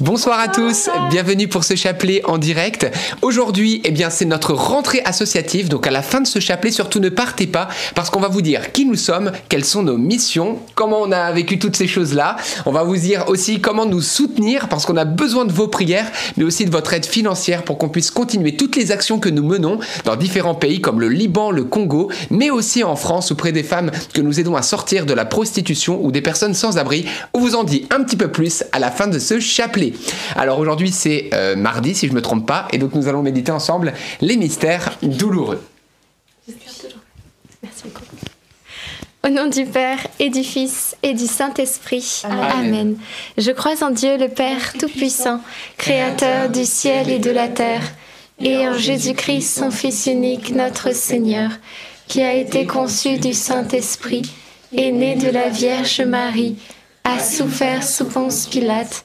Bonsoir à tous, bienvenue pour ce chapelet en direct. Aujourd'hui, eh bien, c'est notre rentrée associative. Donc, à la fin de ce chapelet, surtout ne partez pas parce qu'on va vous dire qui nous sommes, quelles sont nos missions, comment on a vécu toutes ces choses-là. On va vous dire aussi comment nous soutenir parce qu'on a besoin de vos prières, mais aussi de votre aide financière pour qu'on puisse continuer toutes les actions que nous menons dans différents pays comme le Liban, le Congo, mais aussi en France auprès des femmes que nous aidons à sortir de la prostitution ou des personnes sans abri. On vous en dit un petit peu plus à la fin de ce chapelet. Alors aujourd'hui c'est euh, mardi si je ne me trompe pas, et donc nous allons méditer ensemble les mystères douloureux. Merci beaucoup. Au nom du Père et du Fils et du Saint-Esprit. Amen. Je crois en Dieu le Père Tout-Puissant, Créateur du ciel et de la terre, et en Jésus-Christ, son Fils unique, notre Seigneur, qui a été conçu du Saint-Esprit, et né de la Vierge Marie, a souffert sous Ponce Pilate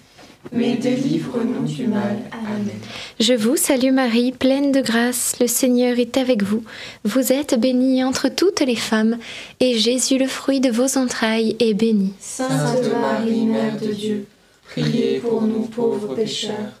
mais délivre-nous du mal. Amen. Je vous salue Marie, pleine de grâce, le Seigneur est avec vous. Vous êtes bénie entre toutes les femmes, et Jésus, le fruit de vos entrailles, est béni. Sainte Marie, Mère de Dieu, priez pour nous pauvres pécheurs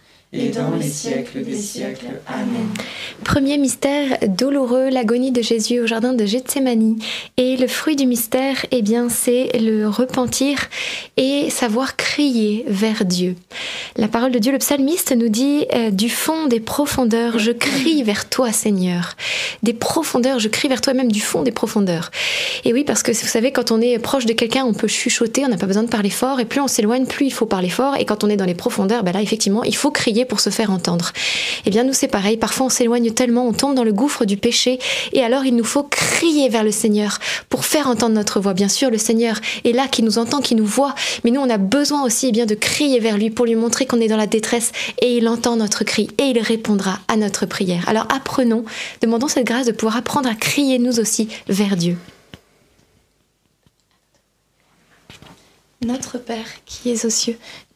et dans les siècles des siècles. Amen. Premier mystère douloureux, l'agonie de Jésus au jardin de Gethsemane. Et le fruit du mystère, eh bien, c'est le repentir et savoir crier vers Dieu. La parole de Dieu, le psalmiste nous dit euh, du fond des profondeurs, je crie vers toi, Seigneur. Des profondeurs, je crie vers toi, même du fond des profondeurs. Et oui, parce que vous savez, quand on est proche de quelqu'un, on peut chuchoter, on n'a pas besoin de parler fort, et plus on s'éloigne, plus il faut parler fort. Et quand on est dans les profondeurs, ben là, effectivement, il faut crier pour se faire entendre. Eh bien, nous, c'est pareil. Parfois, on s'éloigne tellement, on tombe dans le gouffre du péché. Et alors, il nous faut crier vers le Seigneur pour faire entendre notre voix. Bien sûr, le Seigneur est là, qui nous entend, qui nous voit. Mais nous, on a besoin aussi eh bien, de crier vers lui pour lui montrer qu'on est dans la détresse. Et il entend notre cri et il répondra à notre prière. Alors, apprenons, demandons cette grâce de pouvoir apprendre à crier nous aussi vers Dieu. Notre Père qui es aux cieux,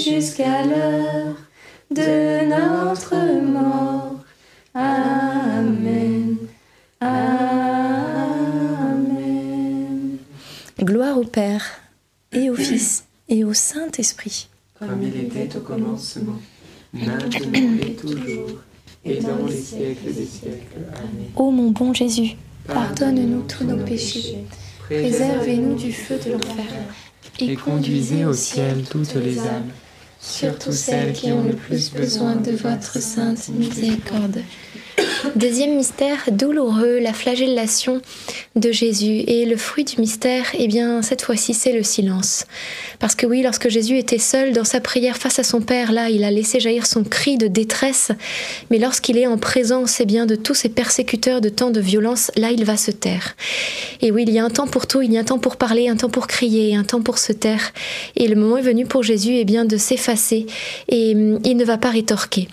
jusqu'à l'heure de notre mort. Amen. Amen. Gloire au Père et au Fils et au Saint-Esprit. Comme il était au commencement, maintenant et toujours, et dans les siècles des siècles. Amen. Ô mon bon Jésus, pardonne-nous tous nos péchés, préservez-nous du feu de l'enfer et conduisez au ciel toutes les âmes, surtout celles qui ont le plus besoin de votre sainte miséricorde. Deuxième mystère douloureux, la flagellation de Jésus. Et le fruit du mystère, eh bien, cette fois-ci, c'est le silence. Parce que oui, lorsque Jésus était seul dans sa prière face à son Père, là, il a laissé jaillir son cri de détresse. Mais lorsqu'il est en présence, eh bien, de tous ces persécuteurs de tant de violence, là, il va se taire. Et oui, il y a un temps pour tout, il y a un temps pour parler, un temps pour crier, un temps pour se taire. Et le moment est venu pour Jésus, eh bien, de s'effacer. Et hum, il ne va pas rétorquer.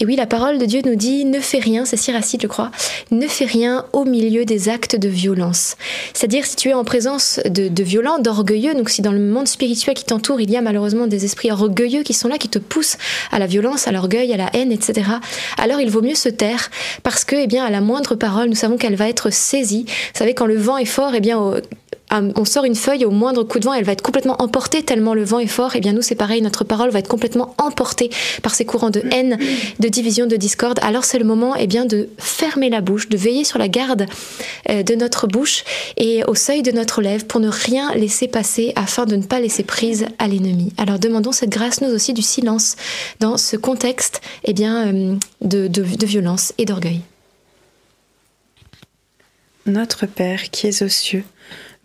Et oui, la parole de Dieu nous dit, ne fais rien, c'est Siracide, je crois, ne fais rien au milieu des actes de violence. C'est-à-dire, si tu es en présence de, de violents, d'orgueilleux, donc si dans le monde spirituel qui t'entoure, il y a malheureusement des esprits orgueilleux qui sont là, qui te poussent à la violence, à l'orgueil, à la haine, etc., alors il vaut mieux se taire, parce que, eh bien, à la moindre parole, nous savons qu'elle va être saisie. Vous savez, quand le vent est fort, eh bien, au- on sort une feuille au moindre coup de vent, elle va être complètement emportée tellement le vent est fort. Et bien nous, c'est pareil, notre parole va être complètement emportée par ces courants de haine, de division, de discorde. Alors c'est le moment, eh bien, de fermer la bouche, de veiller sur la garde euh, de notre bouche et au seuil de notre lèvre pour ne rien laisser passer afin de ne pas laisser prise à l'ennemi. Alors demandons cette grâce nous aussi du silence dans ce contexte, eh bien, euh, de, de, de violence et d'orgueil. Notre Père qui es aux cieux,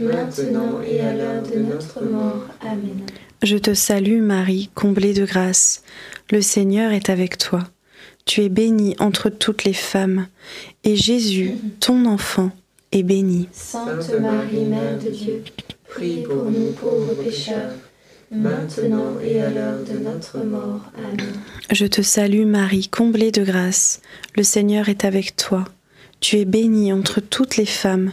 maintenant et à l'heure de notre mort. Amen. Je te salue Marie, comblée de grâce. Le Seigneur est avec toi. Tu es bénie entre toutes les femmes, et Jésus, ton enfant, est béni. Sainte Marie, Mère de Dieu, priez pour nous pauvres pécheurs, maintenant et à l'heure de notre mort. Amen. Je te salue Marie, comblée de grâce. Le Seigneur est avec toi. Tu es bénie entre toutes les femmes,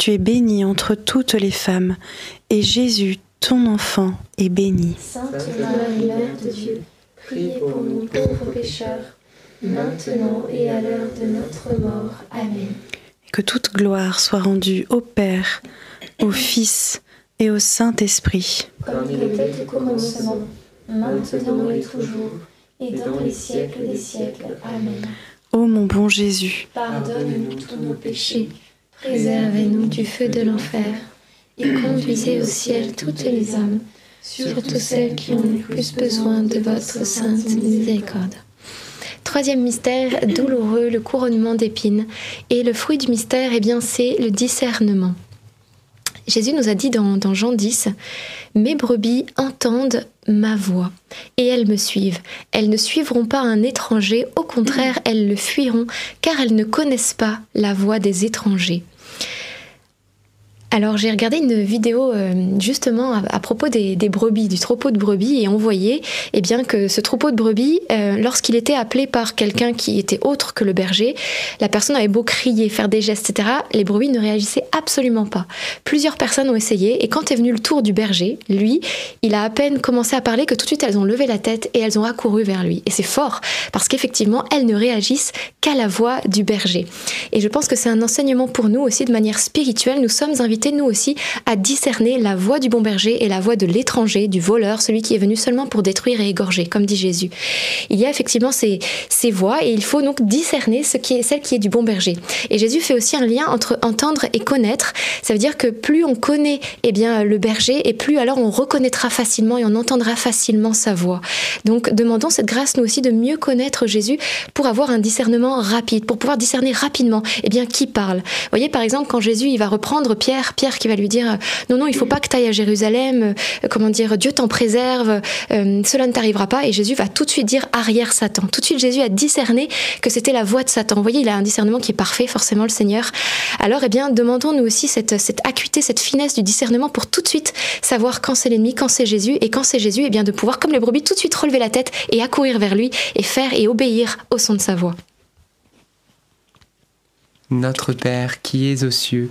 Tu es bénie entre toutes les femmes, et Jésus, ton enfant, est béni. Sainte Marie, Mère de Dieu, priez pour nous pauvres pécheurs, maintenant et à l'heure de notre mort. Amen. Que toute gloire soit rendue au Père, au Fils et au Saint-Esprit. Comme il était au commencement, maintenant et toujours, et dans les siècles des siècles. Amen. Ô mon bon Jésus, Pardonne-nous tous nos péchés, préservez-nous du feu de l'enfer, et conduisez au ciel toutes les âmes, surtout celles qui ont le plus besoin de votre sainte miséricorde. Troisième mystère douloureux, le couronnement d'épines. Et le fruit du mystère, eh bien, c'est le discernement. Jésus nous a dit dans, dans Jean 10, Mes brebis entendent ma voix et elles me suivent. Elles ne suivront pas un étranger, au contraire, elles le fuiront, car elles ne connaissent pas la voix des étrangers. Alors j'ai regardé une vidéo euh, justement à, propos des, des brebis, du troupeau de brebis, et on voyait eh bien, que ce troupeau de brebis, euh, lorsqu'il était appelé par quelqu'un qui était autre que le berger, la personne avait beau crier, faire des gestes, etc., les brebis ne réagissaient absolument pas. Plusieurs personnes ont essayé, et quand est venu le tour du berger, lui, il a à peine commencé à parler que tout de suite elles ont levé la tête et elles ont accouru vers lui. Et c'est fort, parce qu'effectivement, elles ne réagissent qu'à la voix du berger. Et je pense que c'est un enseignement pour nous aussi de manière spirituelle. Nous sommes invités nous aussi à discerner la voix du bon berger et la voix de l'étranger, du voleur, celui qui est venu seulement pour détruire et égorger, comme dit Jésus. Il y a effectivement ces, ces voix et il faut donc discerner ce qui est, celle qui est du bon berger. Et Jésus fait aussi un lien entre entendre et connaître. Ça veut dire que plus on connaît eh bien, le berger et plus alors on reconnaîtra facilement et on entendra facilement sa voix. Donc demandons cette grâce nous aussi de mieux connaître Jésus pour avoir un discernement rapide, pour pouvoir discerner rapidement eh bien, qui parle. Vous voyez par exemple quand Jésus il va reprendre Pierre Pierre. Qui va lui dire non, non, il faut pas que tu ailles à Jérusalem. comment dire, Dieu t'en préserve. cela ne t'arrivera pas. Et Jésus va tout de suite dire arrière Satan. Tout de suite, Jésus a discerné que c'était la voix de Satan. Vous voyez, il a un discernement qui est parfait, forcément, le Seigneur. Alors, eh bien, demandons-nous aussi cette, cette acuité, cette finesse du discernement pour tout de suite savoir quand c'est l'ennemi, quand c'est Jésus. Et quand c'est Jésus, eh bien, de pouvoir, comme les brebis, tout de suite relever la tête et accourir vers lui et faire et obéir au son de sa voix. Notre Père qui es aux cieux,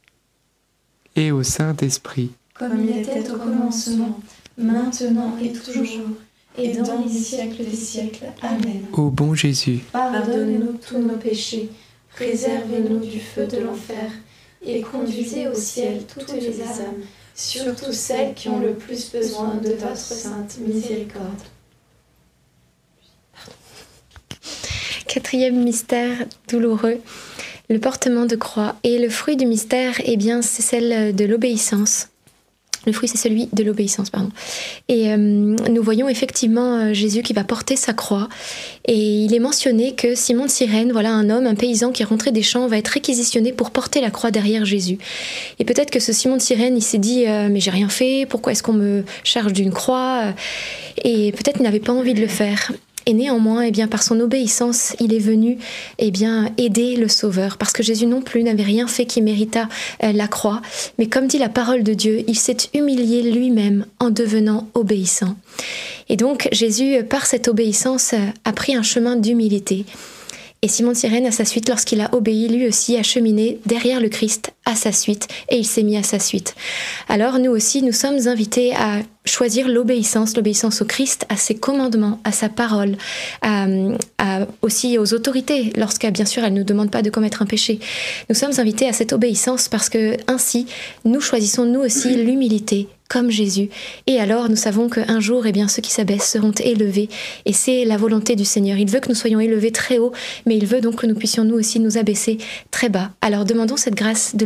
et au Saint-Esprit. Comme il était au commencement, maintenant et toujours, et dans les siècles des siècles. Amen. Ô bon Jésus, Pardonnez-nous tous nos péchés, préservez-nous du feu de l'enfer, et conduisez au ciel toutes les âmes, surtout celles qui ont le plus besoin de votre sainte miséricorde. Quatrième mystère douloureux, le portement de croix. Et le fruit du mystère, eh bien, c'est celle de l'obéissance. Le fruit, c'est celui de l'obéissance, pardon. Et euh, nous voyons effectivement euh, Jésus qui va porter sa croix. Et il est mentionné que Simon de Cyrène, voilà un homme, un paysan qui est rentré des champs, va être réquisitionné pour porter la croix derrière Jésus. Et peut-être que ce Simon de Cyrène, il s'est dit euh, Mais j'ai rien fait, pourquoi est-ce qu'on me charge d'une croix? Et peut-être il n'avait pas envie de le faire. Et néanmoins, eh bien, par son obéissance, il est venu eh bien, aider le Sauveur, parce que Jésus non plus n'avait rien fait qui méritât euh, la croix, mais comme dit la parole de Dieu, il s'est humilié lui-même en devenant obéissant. Et donc Jésus, par cette obéissance, a pris un chemin d'humilité. Et Simon de Cyrène, à sa suite, lorsqu'il a obéi, lui aussi a cheminé derrière le Christ à sa suite, et il s'est mis à sa suite. Alors nous aussi, nous sommes invités à choisir l'obéissance, l'obéissance au Christ, à ses commandements, à sa parole, aussi aux autorités, lorsque bien sûr elle ne nous demande pas de commettre un péché. Nous sommes invités à cette obéissance parce que ainsi, nous choisissons nous aussi l'humilité comme Jésus. Et alors nous savons qu'un jour, eh bien, ceux qui s'abaissent seront élevés. Et c'est la volonté du Seigneur. Il veut que nous soyons élevés très haut, mais il veut donc que nous puissions nous aussi nous abaisser très bas. Alors demandons cette grâce de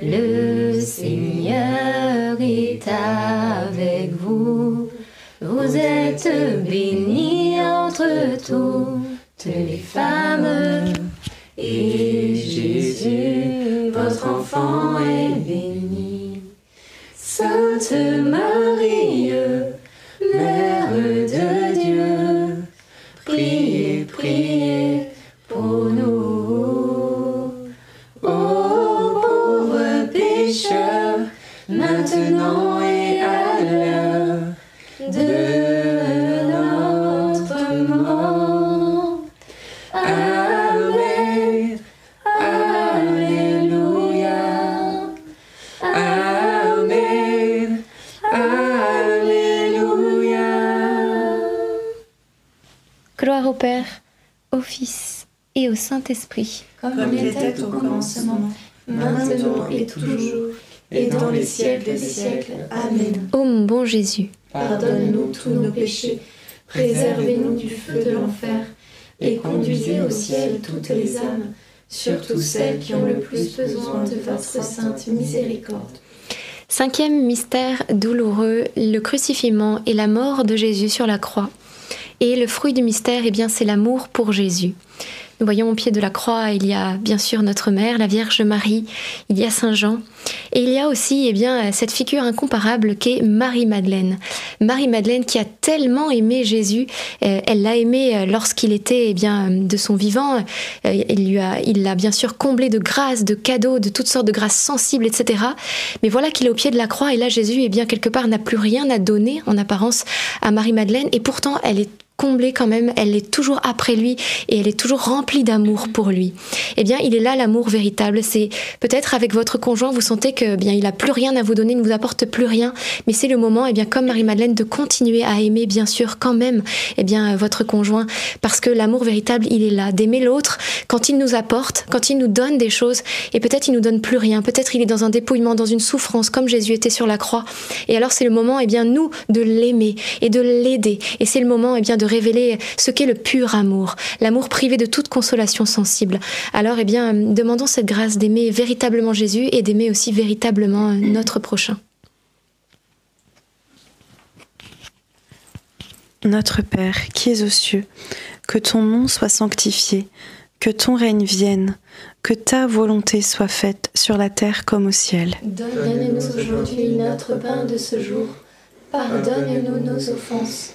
Le Seigneur est avec vous. Vous êtes bénie entre toutes les femmes. Et Jésus, votre enfant, est béni. Sainte Marie, Saint-Esprit. Comme il était au commencement, maintenant et toujours, et dans les siècles des siècles. Amen. Ô mon bon Jésus, Pardonne-nous tous nos péchés, préservez-nous du feu de l'enfer, et conduisez au ciel toutes les âmes, surtout celles qui ont le plus besoin de votre sainte miséricorde. Cinquième mystère douloureux, le crucifixion et la mort de Jésus sur la croix. Et le fruit du mystère, eh bien, c'est l'amour pour Jésus. Nous voyons au pied de la croix, il y a bien sûr notre mère, la Vierge Marie, il y a Saint Jean, et il y a aussi eh bien, cette figure incomparable qu'est Marie-Madeleine. Marie-Madeleine qui a tellement aimé Jésus, euh, elle l'a aimé euh, lorsqu'il était eh bien, de son vivant, euh, il lui a, il l'a bien sûr comblé de grâces, de cadeaux, de toutes sortes de grâces sensibles, etc. Mais voilà qu'il est au pied de la croix, et là Jésus, eh bien, quelque part, n'a plus rien à donner en apparence à Marie-Madeleine, et pourtant elle est comblée quand même, elle est toujours après lui et elle est toujours remplie d'amour pour lui. Eh bien, il est là l'amour véritable. C'est peut-être avec votre conjoint, vous sentez que bien il a plus rien à vous donner, il ne vous apporte plus rien, mais c'est le moment, eh bien comme Marie-Madeleine, de continuer à aimer bien sûr quand même, eh bien votre conjoint, parce que l'amour véritable, il est là, d'aimer l'autre quand il nous apporte, quand il nous donne des choses, et peut-être il nous donne plus rien, peut-être il est dans un dépouillement, dans une souffrance, comme Jésus était sur la croix. Et alors c'est le moment, eh bien nous, de l'aimer et de l'aider, et c'est le moment, eh bien de révéler ce qu'est le pur amour, l'amour privé de toute consolation sensible. Alors, eh bien, demandons cette grâce d'aimer véritablement Jésus et d'aimer aussi véritablement notre prochain. Notre Père, qui es aux cieux, que ton nom soit sanctifié, que ton règne vienne, que ta volonté soit faite sur la terre comme au ciel. Donne-nous aujourd'hui notre pain de ce jour. Pardonne-nous nos offenses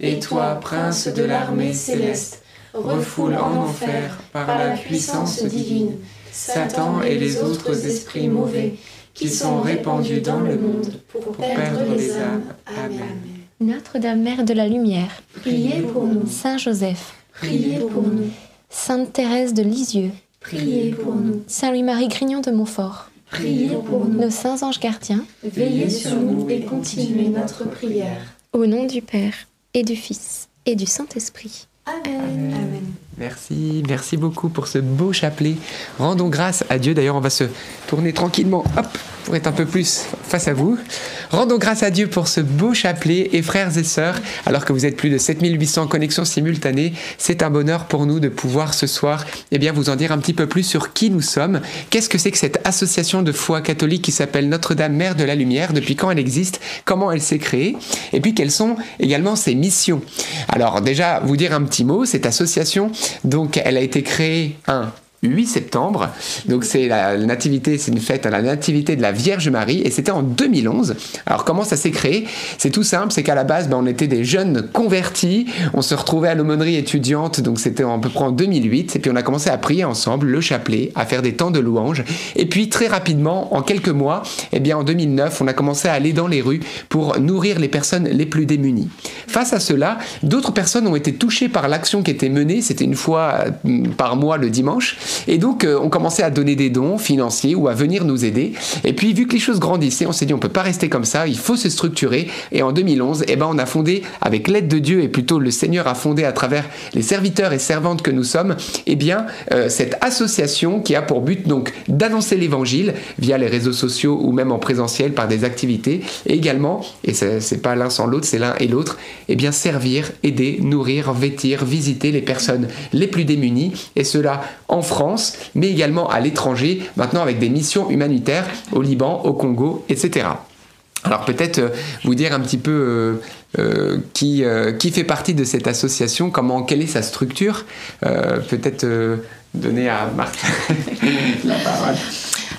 Et toi, prince de l'armée céleste, refoule en enfer, par la puissance divine, Satan et les autres esprits mauvais qui sont répandus dans le monde pour perdre les âmes. Amen. Notre-Dame Mère de la Lumière, Priez pour nous, Saint Joseph, priez pour nous, Sainte Thérèse de Lisieux, priez pour nous, Saint Louis-Marie Grignon de Montfort, priez pour nous. nos saints anges gardiens, Veillez sur nous et continuez notre prière. au nom du Père et du Fils et du Saint-Esprit. Amen. Amen. Merci, merci beaucoup pour ce beau chapelet. Rendons grâce à Dieu. D'ailleurs, on va se tourner tranquillement, hop, pour être un peu plus face à vous. Rendons grâce à Dieu pour ce beau chapelet. Et frères et sœurs, alors que vous êtes plus de 7800 connexions simultanées, c'est un bonheur pour nous de pouvoir ce soir, eh bien, vous en dire un petit peu plus sur qui nous sommes. Qu'est-ce que c'est que cette association de foi catholique qui s'appelle Notre-Dame Mère de la Lumière? Depuis quand elle existe? Comment elle s'est créée? Et puis, quelles sont également ses missions? Alors, déjà, vous dire un petit Cette association, donc, elle a été créée un 8 septembre. Donc c'est la nativité, c'est une fête à la nativité de la Vierge Marie et c'était en 2011. Alors comment ça s'est créé? C'est tout simple, c'est qu'à la base, ben, on était des jeunes convertis, on se retrouvait à l'aumônerie étudiante, donc c'était à peu près en 2008 et puis on a commencé à prier ensemble le chapelet, à faire des temps de louanges et puis très rapidement, en quelques mois, eh bien en 2009, on a commencé à aller dans les rues pour nourrir les personnes les plus démunies. Face à cela, d'autres personnes ont été touchées par l'action qui était menée, c'était une fois euh, par mois le dimanche et donc, euh, on commençait à donner des dons financiers ou à venir nous aider. Et puis, vu que les choses grandissaient, on s'est dit, on peut pas rester comme ça, il faut se structurer. Et en 2011, eh ben, on a fondé, avec l'aide de Dieu, et plutôt le Seigneur a fondé à travers les serviteurs et servantes que nous sommes, eh bien, euh, cette association qui a pour but, donc, d'annoncer l'évangile via les réseaux sociaux ou même en présentiel par des activités. Et également, et c'est pas l'un sans l'autre, c'est l'un et l'autre, eh bien, servir, aider, nourrir, vêtir, visiter les personnes les plus démunies. Et cela en France Mais également à l'étranger, maintenant avec des missions humanitaires au Liban, au Congo, etc. Alors peut-être euh, vous dire un petit peu euh, euh, qui, qui fait partie de cette association, comment, quelle est sa structure. Peut-être donner à Marc la parole.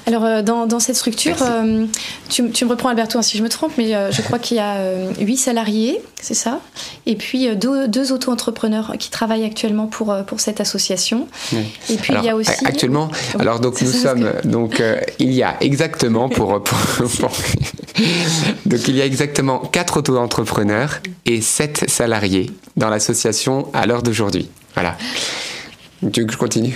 Alors, euh, dans, dans cette structure, euh, tu, tu me reprends Alberto hein, si je me trompe, mais euh, je crois qu'il y a euh, huit salariés, c'est ça? Et puis deux, deux auto-entrepreneurs qui travaillent actuellement pour, pour cette association. Oui. Et puis Alors, il y a aussi. Actuellement, Oui, alors donc nous sommes, donc il y a exactement pour, pour- pour- donc il y a exactement quatre auto-entrepreneurs et sept salariés dans l'association à l'heure d'aujourd'hui. Voilà. Tu veux que je continue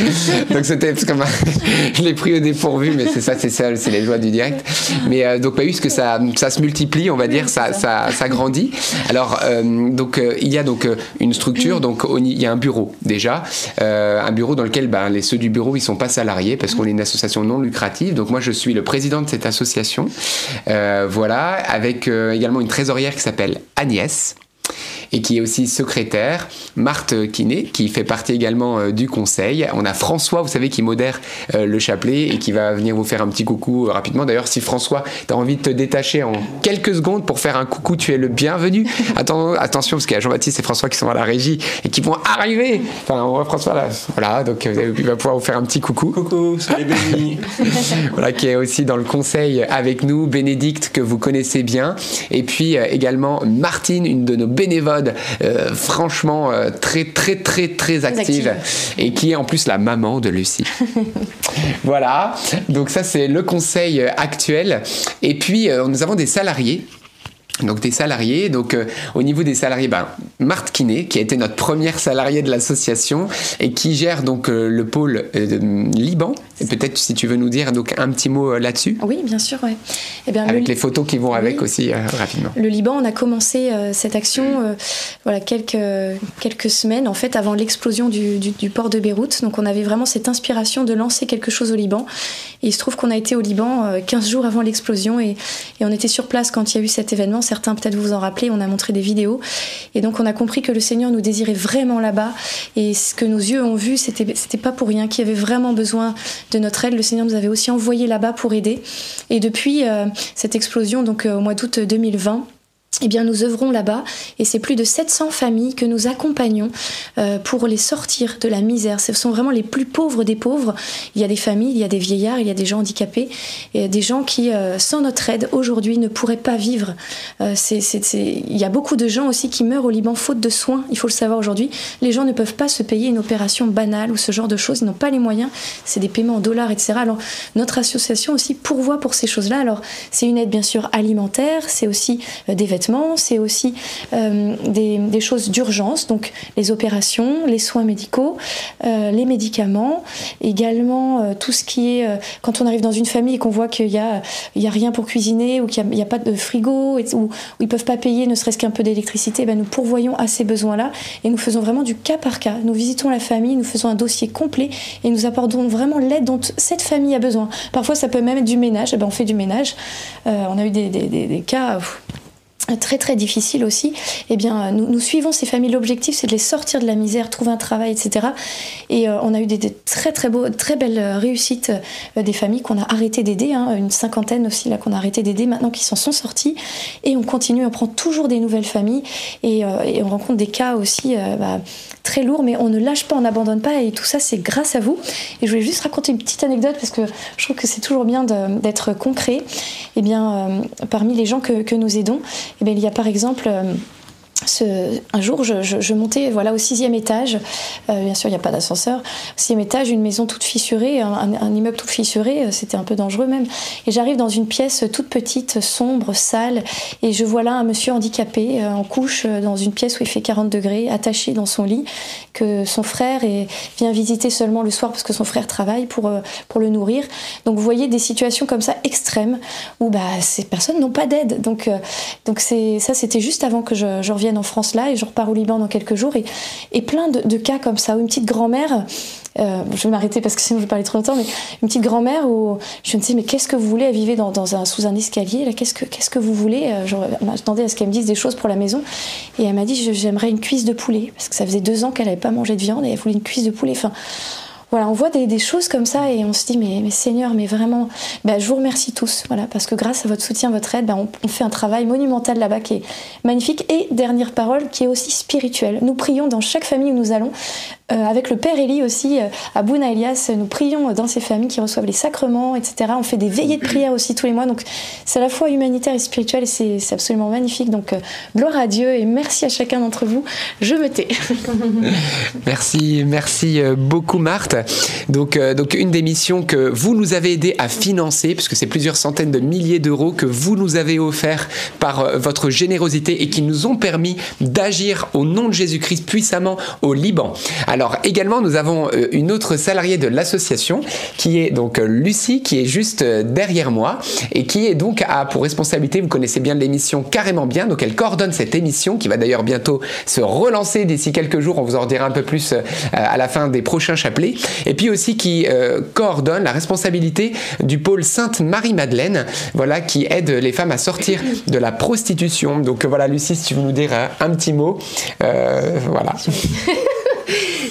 Donc c'était parce que je l'ai pris au dépourvu, mais c'est ça, c'est ça, c'est les joies du direct. Mais euh, donc parce que ça, ça se multiplie, on va dire, ça, ça, ça grandit. Alors euh, donc euh, il y a donc euh, une structure, donc il y a un bureau déjà, euh, un bureau dans lequel ben, les ceux du bureau ils sont pas salariés parce qu'on est une association non lucrative. Donc moi je suis le président de cette association, Euh, voilà, avec également une trésorière qui s'appelle Agnès et qui est aussi secrétaire, Marthe Kiné, qui fait partie également euh, du conseil. On a François, vous savez, qui modère euh, le chapelet et qui va venir vous faire un petit coucou euh, rapidement. D'ailleurs, si François, tu as envie de te détacher en quelques secondes pour faire un coucou, tu es le bienvenu. Attends, attention, parce qu'il y a Jean-Baptiste et François qui sont à la régie et qui vont arriver. Enfin, on voit François là. Voilà, donc euh, il va pouvoir vous faire un petit coucou Coucou, soyez bénis. voilà, qui est aussi dans le conseil avec nous, Bénédicte, que vous connaissez bien, et puis euh, également Martine, une de nos bénévoles période franchement très très très très active, et qui est en plus la maman de Lucie. voilà, donc ça c'est le conseil actuel. Et puis nous avons des salariés donc des salariés, donc euh, au niveau des salariés, ben, Marthe Kiné, qui a été notre première salariée de l'association et qui gère donc euh, le pôle euh, Liban. Et peut-être si tu veux nous dire donc un petit mot là-dessus. Oui, bien sûr. Ouais. Eh bien, avec les photos qui vont avec aussi rapidement. Le Liban, on a commencé cette action voilà quelques quelques semaines en fait avant l'explosion du, du, port de Beyrouth. Donc on avait vraiment cette inspiration de lancer quelque chose au Liban. Et il se trouve qu'on a été au Liban 15 jours avant l'explosion et, et on était sur place quand il y a eu cet événement certains peut-être vous en rappelez, on a montré des vidéos. Et donc on a compris que le Seigneur nous désirait vraiment là-bas. Et ce que nos yeux ont vu, c'était, c'était pas pour rien, qu'il y avait vraiment besoin de notre aide. Le Seigneur nous avait aussi envoyé là-bas pour aider. Et depuis euh, cette explosion, donc euh, au mois d'août 2020, eh bien, nous œuvrons là-bas et c'est plus de 700 familles que nous accompagnons euh, pour les sortir de la misère. Ce sont vraiment les plus pauvres des pauvres. Il y a des familles, il y a des vieillards, il y a des gens handicapés, et des gens qui, euh, sans notre aide, aujourd'hui ne pourraient pas vivre. Euh, il y a beaucoup de gens aussi qui meurent au Liban faute de soins, il faut le savoir aujourd'hui. Les gens ne peuvent pas se payer une opération banale ou ce genre de choses, ils n'ont pas les moyens, c'est des paiements en dollars, etc. Alors, notre association aussi pourvoit pour ces choses-là. Alors, c'est une aide bien sûr alimentaire, c'est aussi des vêtements c'est aussi euh, des, choses d'urgence, donc les opérations, les soins médicaux, euh, les médicaments, également euh, tout ce qui est quand on arrive dans une famille et qu'on voit qu'il n'y a, rien pour cuisiner ou qu'il n'y a, pas de frigo ou, ils ne peuvent pas payer ne serait-ce qu'un peu d'électricité, ben nous pourvoyons à ces besoins-là et nous faisons vraiment du cas par cas. Nous visitons la famille, nous faisons un dossier complet et nous apportons vraiment l'aide dont cette famille a besoin. Parfois ça peut même être du ménage, eh ben on fait du ménage. on a eu des cas très très difficile aussi, eh bien nous, suivons ces familles. L'objectif c'est de les sortir de la misère, trouver un travail, etc. Et euh, on a eu des, très très beaux, très belles réussites euh, des familles qu'on a arrêté d'aider, hein, une cinquantaine aussi là qu'on a arrêté d'aider maintenant qui s'en sont sortis. Et on continue, on prend toujours des nouvelles familles et, euh, on rencontre des cas aussi bah, très lourds, mais on ne lâche pas, on n'abandonne pas et tout ça c'est grâce à vous. Et je voulais juste raconter une petite anecdote parce que je trouve que c'est toujours bien d'être concret. Et eh bien parmi les gens que, que nous aidons, eh il y a par exemple euh, un jour, je, montais voilà, au sixième étage. Euh, bien sûr, il n'y a pas d'ascenseur. Sixième étage, une maison toute fissurée, un, immeuble tout fissuré. Euh, c'était un peu dangereux même. Et j'arrive dans une pièce toute petite, sombre, sale. Et je vois là un monsieur handicapé euh, en couche dans une pièce où il fait 40 degrés, attaché dans son lit, que son frère vient visiter seulement le soir parce que son frère travaille pour, le nourrir. Donc vous voyez des situations comme ça extrêmes où bah, ces personnes n'ont pas d'aide. Donc, donc ça, c'était juste avant que je, je revienne en France là et je repars au Liban dans quelques jours et, plein de, cas comme ça une petite grand-mère euh, je vais m'arrêter parce que sinon je vais parler trop longtemps, mais une petite grand-mère où je me disais, mais qu'est-ce que vous voulez? Elle vivait dans, un, sous un escalier, qu'est-ce que, qu'est-ce que vous voulez? Euh, J'attendais à ce qu'elle me dise des choses pour la maison. Et elle m'a dit, j'aimerais une cuisse de poulet, parce que ça faisait deux ans qu'elle n'avait pas mangé de viande et elle voulait une cuisse de poulet. Voilà, on voit des, choses comme ça et on se dit, mais, Seigneur, mais vraiment, bah, je vous remercie tous, voilà, parce que grâce à votre soutien, votre aide, bah, on, fait un travail monumental là-bas qui est magnifique. Et dernière parole, qui est aussi spirituelle. Nous prions dans chaque famille où nous allons, euh, avec le Père Élie aussi, euh, à Bouna Elias, nous prions dans ces familles qui reçoivent les sacrements, etc. On fait des veillées de prière aussi tous les mois. Donc c'est à la fois humanitaire et spirituel et c'est absolument magnifique. Donc euh, gloire à Dieu et merci à chacun d'entre vous. Je me tais. merci, merci beaucoup Marthe. Donc, donc une des missions que vous nous avez aidé à financer, puisque c'est plusieurs centaines de milliers d'euros que vous nous avez offert par votre générosité et qui nous ont permis d'agir au nom de Jésus-Christ puissamment au Liban. Alors également, nous avons euh, une autre salariée de l'association qui est donc euh, Lucie, qui est juste euh, derrière moi et qui est donc à pour responsabilité, vous connaissez bien l'émission carrément bien, donc elle coordonne cette émission qui va d'ailleurs bientôt se relancer d'ici quelques jours, on vous en dira un peu plus à la fin des prochains chapelets, et puis aussi qui coordonne la responsabilité du pôle Sainte-Marie-Madeleine, voilà, qui aide les femmes à sortir de la prostitution. Donc voilà Lucie, si tu veux nous dire un, petit mot, voilà.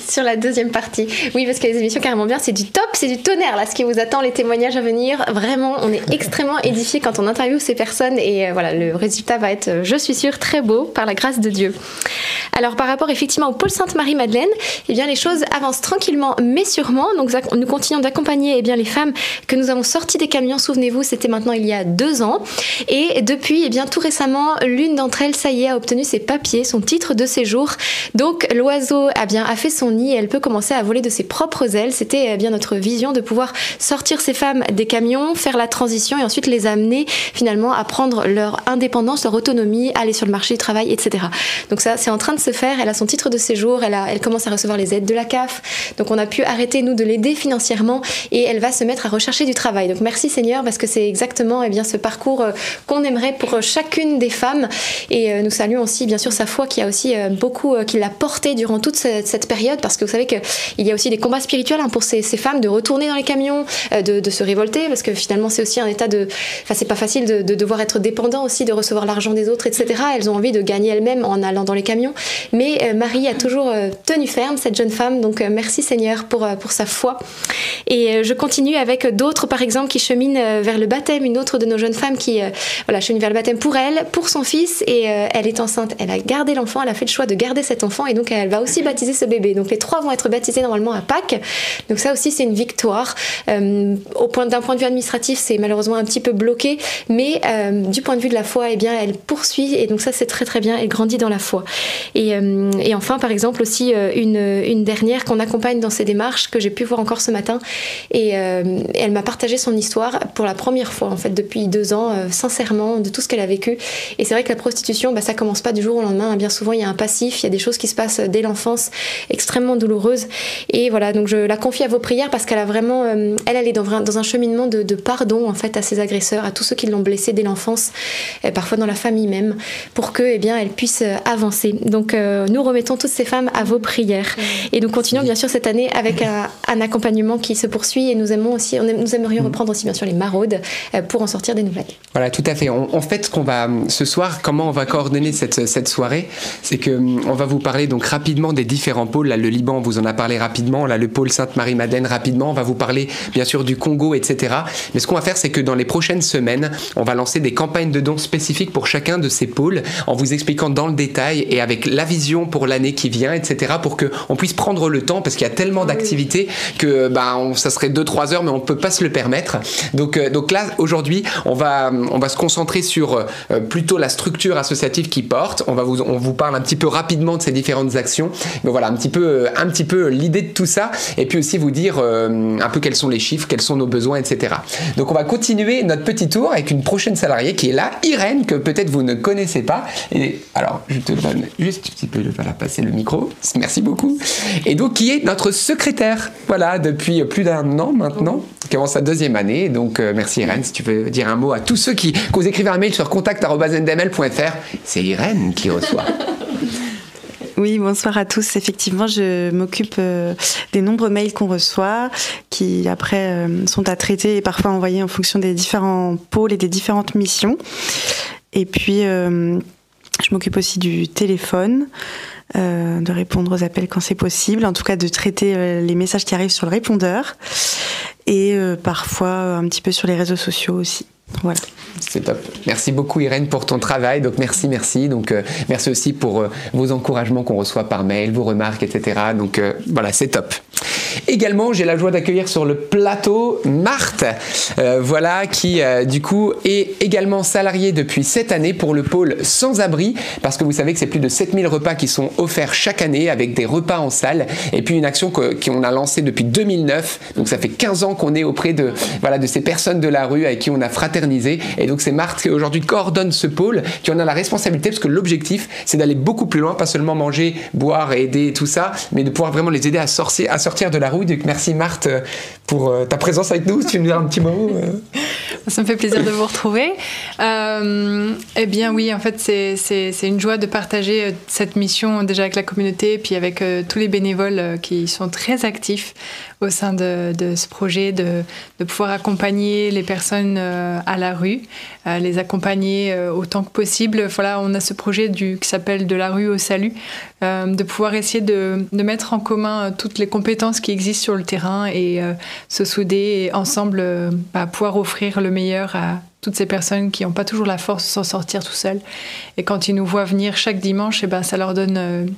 sur la deuxième partie. Oui, parce que les émissions carrément bien, c'est du top, c'est du tonnerre là, ce qui vous attend, les témoignages à venir. Vraiment, on est extrêmement édifié quand on interviewe ces personnes et euh, voilà, le résultat va être, euh, je suis sûre, très beau par la grâce de Dieu. Alors par rapport effectivement au pôle Sainte-Marie-Madeleine, eh bien les choses avancent tranquillement mais sûrement. Donc nous continuons d'accompagner eh bien les femmes que nous avons sorties des camions. Souvenez-vous, c'était maintenant il y a deux ans. Et depuis, eh bien tout récemment, l'une d'entre elles, ça y est, a obtenu ses papiers, son titre de séjour. Donc l'oiseau a bien a fait son elle peut commencer à voler de ses propres ailes. C'était eh bien notre vision de pouvoir sortir ces femmes des camions, faire la transition et ensuite les amener finalement à prendre leur indépendance, leur autonomie, aller sur le marché du travail, etc. Donc ça, c'est en train de se faire. Elle a son titre de séjour, elle, elle commence à recevoir les aides de la CAF. Donc on a pu arrêter, nous, de l'aider financièrement et elle va se mettre à rechercher du travail. Donc merci Seigneur parce que c'est exactement eh bien, ce parcours euh, qu'on aimerait pour chacune des femmes. Et euh, nous saluons aussi, bien sûr, sa foi qui a aussi euh, beaucoup, qui l'a portée durant toute cette, période parce que vous savez qu'il y a aussi des combats spirituels hein, pour ces, femmes de retourner dans les camions, de, se révolter parce que finalement c'est aussi un état de. Enfin, c'est pas facile de, de, devoir être dépendant aussi, de recevoir l'argent des autres, etc. Elles ont envie de gagner elles-mêmes en allant dans les camions. Mais euh, Marie a toujours euh, tenu ferme, cette jeune femme, donc euh, merci Seigneur pour, pour sa foi. Et je continue avec d'autres, par exemple, qui cheminent vers le baptême, une autre de nos jeunes femmes qui voilà, chemine vers le baptême pour elle, pour son fils, et elle est enceinte. Elle a gardé l'enfant, elle a fait le choix de garder cet enfant, et donc elle va aussi baptiser ce bébé. Donc les trois vont être baptisés normalement à Pâques. Donc ça aussi, c'est une victoire. au point, d'un point de vue administratif, c'est malheureusement un petit peu bloqué, mais du point de vue de la foi, eh bien, elle poursuit, et donc ça, c'est très très bien. Elle grandit dans la foi. Et, euh, enfin, par exemple, aussi euh, une, dernière qu'on accompagne dans ces démarches que j'ai pu voir encore ce matin. Et, euh, elle m'a partagé son histoire pour la première fois, en fait, depuis deux ans, sincèrement, de tout ce qu'elle a vécu. Et c'est vrai que la prostitution, bah, ça commence pas du jour au lendemain. Bien souvent, il y a un passif, il y a des choses qui se passent dès l'enfance, extrêmement douloureuses. Et voilà, donc je la confie à vos prières parce qu'elle a vraiment, elle, elle est dans, dans un cheminement de, de, pardon, en fait, à ses agresseurs, à tous ceux qui l'ont blessée dès l'enfance, parfois dans la famille même, pour que, eh bien, elle puisse avancer. Donc, euh, nous remettons toutes ces femmes à vos prières. Et nous continuons bien sûr cette année avec un, accompagnement qui se poursuit et nous aimons aussi, nous aimerions reprendre aussi bien sûr les maraudes euh, pour en sortir des nouvelles. Voilà, tout à fait. En fait, ce qu'on va ce soir, comment on va coordonner cette, cette soirée, c'est que on va vous parler donc rapidement des différents pôles. Là, le Liban, vous en a parlé rapidement. Là, le pôle Sainte-Marie-Madeleine rapidement. On va vous parler bien sûr du Congo, etc. Mais ce qu'on va faire, c'est que dans les prochaines semaines, on va lancer des campagnes de dons spécifiques pour chacun de ces pôles en vous expliquant dans le détail et avec la vision pour l'année qui vient, etc. pour qu'on puisse prendre le temps parce qu'il y a tellement d'activités que bah, ça serait 2-3 heures mais on peut pas se le permettre. Donc, euh, donc là, aujourd'hui, on va, on va se concentrer sur euh, plutôt la structure associative qui porte. On, va vous, on vous parle un petit peu rapidement de ces différentes actions. Mais voilà, un petit peu, un petit peu l'idée de tout ça et puis aussi vous dire euh, un peu quels sont les chiffres, quels sont nos besoins, etc. Donc on va continuer notre petit tour avec une prochaine salariée qui est là, Irène, que peut-être vous ne connaissez pas. Alors, je te donne juste un petit peu, je vais passer le micro. Merci beaucoup. Et donc, qui est notre secrétaire, voilà, depuis plus d'un an maintenant, qui avance sa deuxième année. Donc, euh, merci Irène, si tu veux dire un mot à tous ceux qui, qui vous un mail sur contact.ndml.fr, c'est Irène qui reçoit. Oui, bonsoir à tous. Effectivement, je m'occupe euh, des nombreux mails qu'on reçoit, qui après euh, sont à traiter et parfois envoyés en fonction des différents pôles et des différentes missions. Et puis, je m'occupe aussi du téléphone. Euh, de répondre aux appels quand c'est possible, en tout cas de traiter euh, les messages qui arrivent sur le répondeur et euh, parfois un petit peu sur les réseaux sociaux aussi. C'est top. Merci beaucoup Irène pour ton travail. Donc merci, merci. Donc euh, merci aussi pour euh, vos encouragements qu'on reçoit par mail, vos remarques, etc. Donc euh, voilà, c'est top. Également, j'ai la joie d'accueillir sur le plateau Marthe, voilà, qui du coup est également salariée depuis cette année pour le pôle sans-abri, parce que vous savez que c'est plus de 7000 repas qui sont offerts chaque année avec des repas en salle, et puis une action qu'on a lancée depuis 2009, donc ça fait 15 ans qu'on est auprès de, voilà, de ces personnes de la rue avec qui on a fraternisé, et donc c'est Marthe qui aujourd'hui coordonne ce pôle, qui en a la responsabilité, parce que l'objectif, c'est d'aller beaucoup plus loin, pas seulement manger, boire aider tout ça, mais de pouvoir vraiment les aider à sortir, de la roue. Donc merci Marthe pour euh, ta présence avec nous. Tu veux dire un petit mot. Euh. Ça me fait plaisir de vous retrouver. Euh, eh bien oui, en fait, c'est une joie de partager cette mission déjà avec la communauté, puis avec tous les bénévoles qui sont très actifs au sein de, ce projet, de, pouvoir accompagner les personnes à la rue, les accompagner autant que possible. Voilà, on a ce projet du, qui s'appelle De la rue au salut, de pouvoir essayer de, de, mettre en commun toutes les compétences qui existent sur le terrain et se souder ensemble bah, pouvoir offrir le meilleur à toutes ces personnes qui n'ont pas toujours la force de s'en sortir tout seuls. Et quand ils nous voient venir chaque dimanche, et eh ben, ça leur donne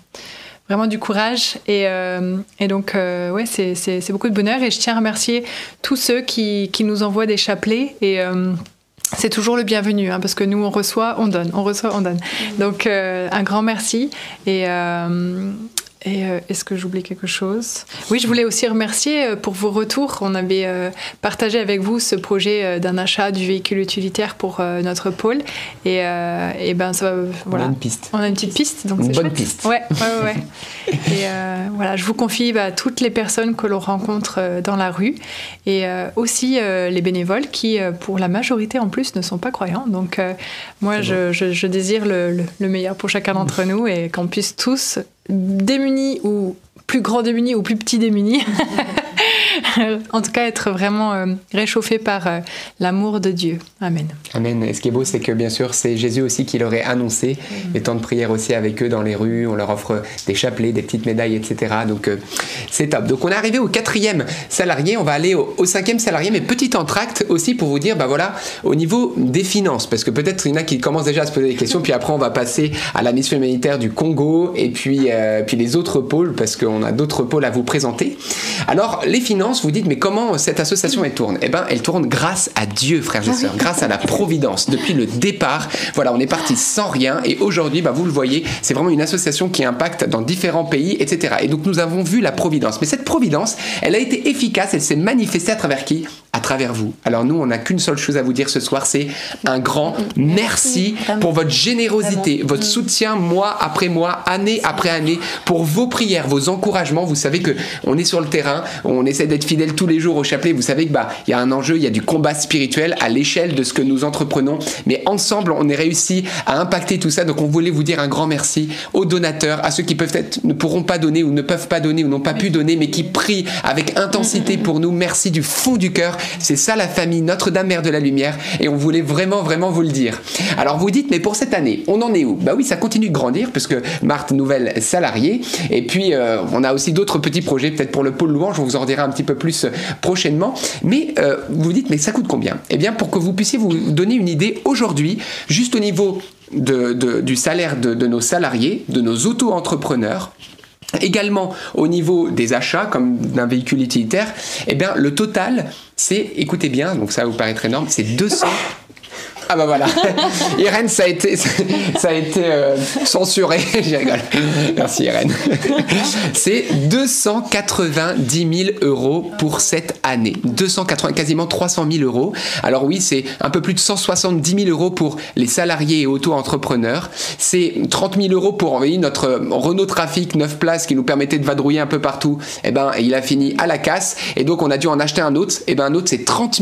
vraiment du courage. Et, euh, et donc, euh, ouais, c'est beaucoup de bonheur. Et je tiens à remercier tous ceux qui, qui nous envoient des chapelets. Et euh, c'est toujours le bienvenu, hein, parce que nous, on reçoit, on donne, on reçoit, on donne. Donc, un grand merci. Et, et euh, est-ce que j'oublie quelque chose? Oui, je voulais aussi remercier euh, pour vos retours. On avait euh, partagé avec vous ce projet d'un achat du véhicule utilitaire pour notre pôle. Et, et, ben ça voilà. On a une piste. On a une petite piste, donc une bonne piste. Ouais, ouais, ouais. et voilà, je vous confie bah, toutes les personnes que l'on rencontre dans la rue et aussi les bénévoles qui, pour la majorité en plus, ne sont pas croyants. Donc moi, je, je, désire le, le meilleur pour chacun d'entre nous et qu'on puisse tous démunis ou plus grands démunis ou plus petits démunis en tout cas, être vraiment euh, réchauffé par euh, l'amour de Dieu. Amen. Amen. Et ce qui est beau, c'est que bien sûr, c'est Jésus aussi qui leur est annoncé. Mm. Les temps de prière aussi avec eux dans les rues. On leur offre des chapelets, des petites médailles, etc. Donc, euh, c'est top. Donc, on est arrivé au quatrième salarié. On va aller au, cinquième salarié, mais petit entracte aussi pour vous dire, bah voilà, au niveau des finances, parce que peut-être il y en a qui commencent déjà à se poser des questions. Puis après, on va passer à la mission humanitaire du Congo et puis, puis les autres pôles, parce qu'on a d'autres pôles à vous présenter. Alors, les finances, vous dites, mais comment cette association elle tourne? Eh bien, elle tourne grâce à Dieu, frères et ah sœurs, grâce à la providence. Depuis le départ, voilà, on est parti sans rien et aujourd'hui, bah, vous le voyez, c'est vraiment une association qui impacte dans différents pays, etc. Et donc, nous avons vu la providence. Mais cette providence, elle a été efficace, elle s'est manifestée à travers qui? À travers vous. Alors, nous, on n'a qu'une seule chose à vous dire ce soir, c'est un grand merci pour votre générosité, votre soutien mois après mois, année après année, pour vos prières, vos encouragements. Vous savez que on est sur le terrain, on essaie d'être fidèle tous les jours au chapelet. Vous savez que bah il y a un enjeu, il y a du combat spirituel à l'échelle de ce que nous entreprenons, mais ensemble on est réussi à impacter tout ça. Donc on voulait vous dire un grand merci aux donateurs, à ceux qui peuvent être ne pourront pas donner ou ne peuvent pas donner ou n'ont pas pu donner, mais qui prient avec intensité pour nous. Merci du fond du cœur. C'est ça la famille Notre-Dame Mère de la Lumière, et on voulait vraiment vraiment vous le dire. Alors vous dites mais pour cette année, on en est où? Bah oui, ça continue de grandir puisque Marthe nouvelle salariée, et puis euh, on a aussi d'autres petits projets peut-être pour le pôle louange. On vous en dira un petit peu plus prochainement. Mais euh, vous vous dites, mais ça coûte combien? Eh bien, pour que vous puissiez vous donner une idée aujourd'hui, juste au niveau du salaire de, nos salariés, de nos auto-entrepreneurs, Également au niveau des achats, comme d'un véhicule utilitaire, eh bien le total, c'est, écoutez bien, donc ça vous paraître énorme, c'est 200 ah bah voilà. Irène, ça a été, ça a été euh, censuré. J'y rigole. Merci Irène. C'est 290 000 euros pour cette année. 280, quasiment 300 000 euros. Alors oui, c'est un peu plus de 170 000 euros pour les salariés et auto-entrepreneurs. C'est 30 000 euros pour envoyer notre Renault Trafic 9 places qui nous permettait de vadrouiller un peu partout. Eh ben, il a fini à la casse. Et donc, on a dû en acheter un autre. Eh ben, un autre, c'est 30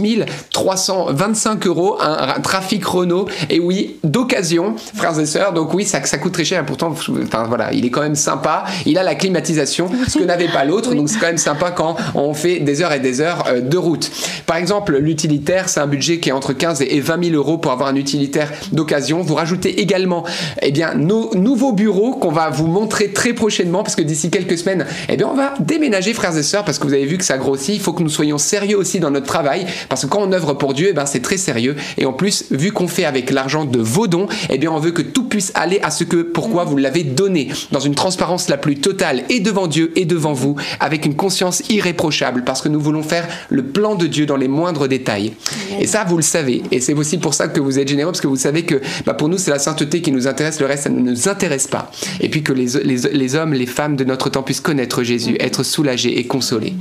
325 euros. Un, un Trafic chrono. Et oui, d'occasion, frères et sœurs. Donc oui, ça, ça coûte très cher. Pourtant, enfin, voilà, il est quand même sympa. Il a la climatisation, ce que n'avait pas l'autre. Donc c'est quand même sympa quand on fait des heures et des heures euh, de route. Par exemple, l'utilitaire, c'est un budget qui est entre 15 et 20 000 euros pour avoir un utilitaire d'occasion. Vous rajoutez également eh bien, nos nouveaux bureaux qu'on va vous montrer très prochainement parce que d'ici quelques semaines, eh bien, on va déménager, frères et sœurs, parce que vous avez vu que ça grossit. Il faut que nous soyons sérieux aussi dans notre travail parce que quand on œuvre pour Dieu, eh ben, c'est très sérieux. Et en plus, vu qu'on fait avec l'argent de vos dons, eh bien on veut que tout puisse aller à ce que pourquoi vous l'avez donné, dans une transparence la plus totale et devant Dieu et devant vous, avec une conscience irréprochable, parce que nous voulons faire le plan de Dieu dans les moindres détails. Et ça, vous le savez. Et c'est aussi pour ça que vous êtes généreux, parce que vous savez que bah, pour nous, c'est la sainteté qui nous intéresse, le reste, ça ne nous intéresse pas. Et puis que les, les, hommes, les femmes de notre temps puissent connaître Jésus, être soulagés et consolés.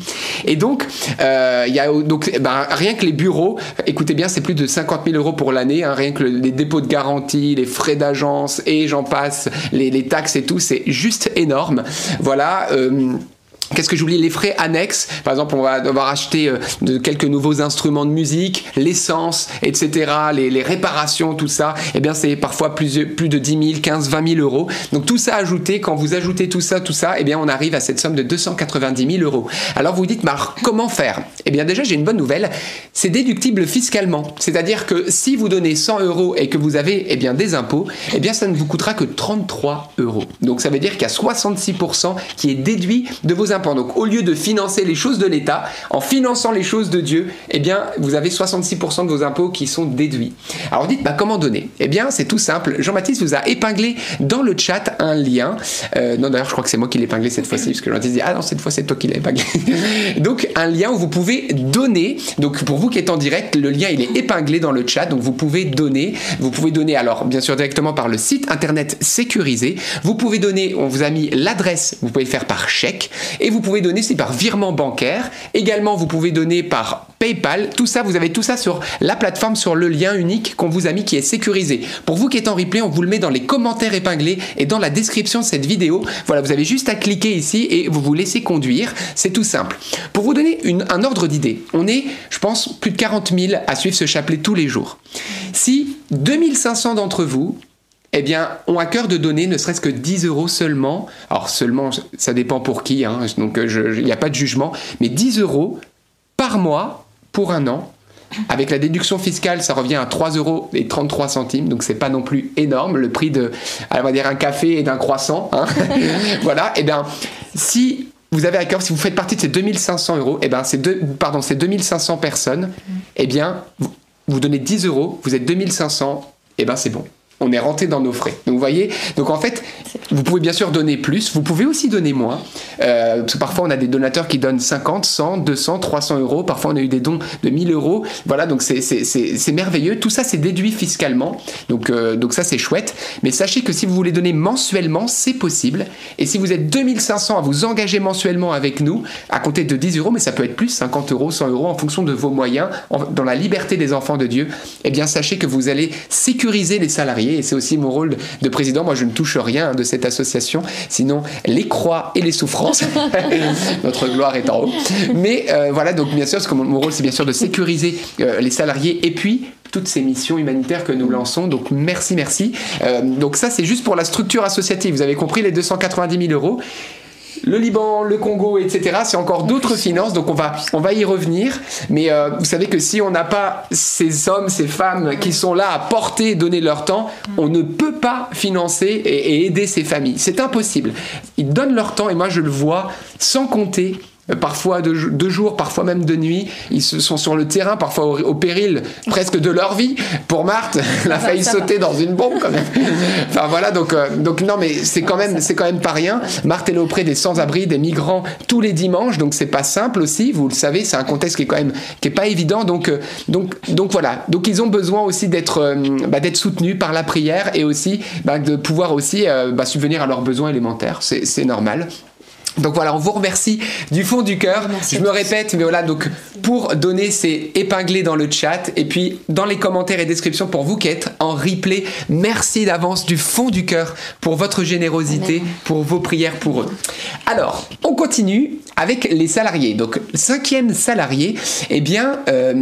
Et donc, euh, y a donc, bah, rien que les bureaux, écoutez bien, c'est plus de 50 000 euros pour l'année Hein, rien que les dépôts de garantie, les frais d'agence et j'en passe, les, taxes et tout, c'est juste énorme. Voilà. Euh, Qu'est-ce que j'oublie? Les frais annexes. Par exemple, on va devoir acheter euh, quelques nouveaux instruments de musique, l'essence, etc., les, réparations, tout ça. Eh bien, c'est parfois plus, de 10 000, 15, 20 000 euros. Donc, tout ça ajouté, quand vous ajoutez tout ça, tout ça, eh bien, on arrive à cette somme de 290 000 euros. Alors, vous vous dites, alors, comment faire? Eh bien, déjà, j'ai une bonne nouvelle. C'est déductible fiscalement. C'est-à-dire que si vous donnez 100 euros et que vous avez eh bien, des impôts, eh bien, ça ne vous coûtera que 33 euros. Donc, ça veut dire qu'il y a 66% qui est déduit de vos impôts donc au lieu de financer les choses de l'État, en finançant les choses de Dieu, eh bien vous avez 66% de vos impôts qui sont déduits. Alors dites, bah, comment donner? Eh bien c'est tout simple. Jean-Baptiste vous a épinglé dans le chat un lien. Euh, non d'ailleurs je crois que c'est moi qui l'ai épinglé cette fois-ci, parce que Jean-Baptiste dit, ah non cette fois c'est toi qui l'as épinglé. donc un lien où vous pouvez donner. Donc pour vous qui êtes en direct, le lien il est épinglé dans le chat, donc vous pouvez donner. Vous pouvez donner alors bien sûr directement par le site internet sécurisé. Vous pouvez donner, on vous a mis l'adresse, vous pouvez faire par chèque et vous pouvez donner c'est par virement bancaire. Également, vous pouvez donner par PayPal. Tout ça, vous avez tout ça sur la plateforme, sur le lien unique qu'on vous a mis qui est sécurisé. Pour vous qui êtes en replay, on vous le met dans les commentaires épinglés et dans la description de cette vidéo. Voilà, vous avez juste à cliquer ici et vous vous laissez conduire. C'est tout simple. Pour vous donner un ordre d'idée, on est, je pense, plus de 40 000 à suivre ce chapelet tous les jours. Si 2500 d'entre vous eh bien, ont à cœur de donner ne serait-ce que 10 euros seulement. Alors seulement, ça dépend pour qui, hein, donc euh, il n'y a pas de jugement, mais 10 euros par mois pour un an. Avec la déduction fiscale, ça revient à 3 euros et 33 centimes, donc c'est pas non plus énorme, le prix de, on va dire, un café et d'un croissant. Hein. voilà, et eh bien, si vous avez à cœur, si vous faites partie de ces 2500 euros, et eh bien, c'est pardon, ces 2500 personnes, eh bien, vous, vous donnez 10 euros, vous êtes 2500, et bien c'est bon on est rentré dans nos frais. Donc vous voyez, donc en fait, vous pouvez bien sûr donner plus, vous pouvez aussi donner moins. Euh, parce que parfois on a des donateurs qui donnent 50, 100, 200, 300 euros. Parfois on a eu des dons de 1000 euros. Voilà, donc c'est merveilleux. Tout ça c'est déduit fiscalement. Donc, euh, donc ça c'est chouette. Mais sachez que si vous voulez donner mensuellement, c'est possible. Et si vous êtes 2500 à vous engager mensuellement avec nous, à compter de 10 euros, mais ça peut être plus, 50 euros, 100 euros en fonction de vos moyens, dans la liberté des enfants de Dieu, eh bien sachez que vous allez sécuriser les salariés et c'est aussi mon rôle de président. Moi, je ne touche rien de cette association, sinon les croix et les souffrances. Notre gloire est en haut. Mais euh, voilà, donc bien sûr, que mon, rôle, c'est bien sûr de sécuriser euh, les salariés et puis toutes ces missions humanitaires que nous lançons. Donc merci, merci. Euh, donc ça, c'est juste pour la structure associative. Vous avez compris les 290 000 euros le Liban, le Congo, etc. C'est encore d'autres finances, donc on va, on va y revenir. Mais euh, vous savez que si on n'a pas ces hommes, ces femmes qui sont là à porter, donner leur temps, on ne peut pas financer et, et aider ces familles. C'est impossible. Ils donnent leur temps et moi je le vois sans compter parfois de, de, jour, parfois même de nuit. Ils sont sur le terrain, parfois au, péril presque de leur vie. Pour Marthe, elle a failli sauter dans une bombe quand même. enfin voilà, donc, euh, donc non, mais c'est quand même, c'est quand même pas rien. Marthe est auprès des sans-abri, des migrants tous les dimanches, donc c'est pas simple aussi. Vous le savez, c'est un contexte qui est quand même qui est pas évident. Donc, euh, donc, donc voilà. Donc ils ont besoin aussi d'être, bah, d'être soutenus par la prière et aussi bah, de pouvoir aussi bah, subvenir à leurs besoins élémentaires. C'est normal. Donc voilà, on vous remercie du fond du cœur. Je me répète, mais voilà, donc pour donner, c'est épinglé dans le chat et puis dans les commentaires et descriptions pour vous qui êtes en replay. Merci d'avance du fond du cœur pour votre générosité, pour vos prières pour eux. Alors, on continue avec les salariés. Donc, cinquième salarié, eh bien, euh,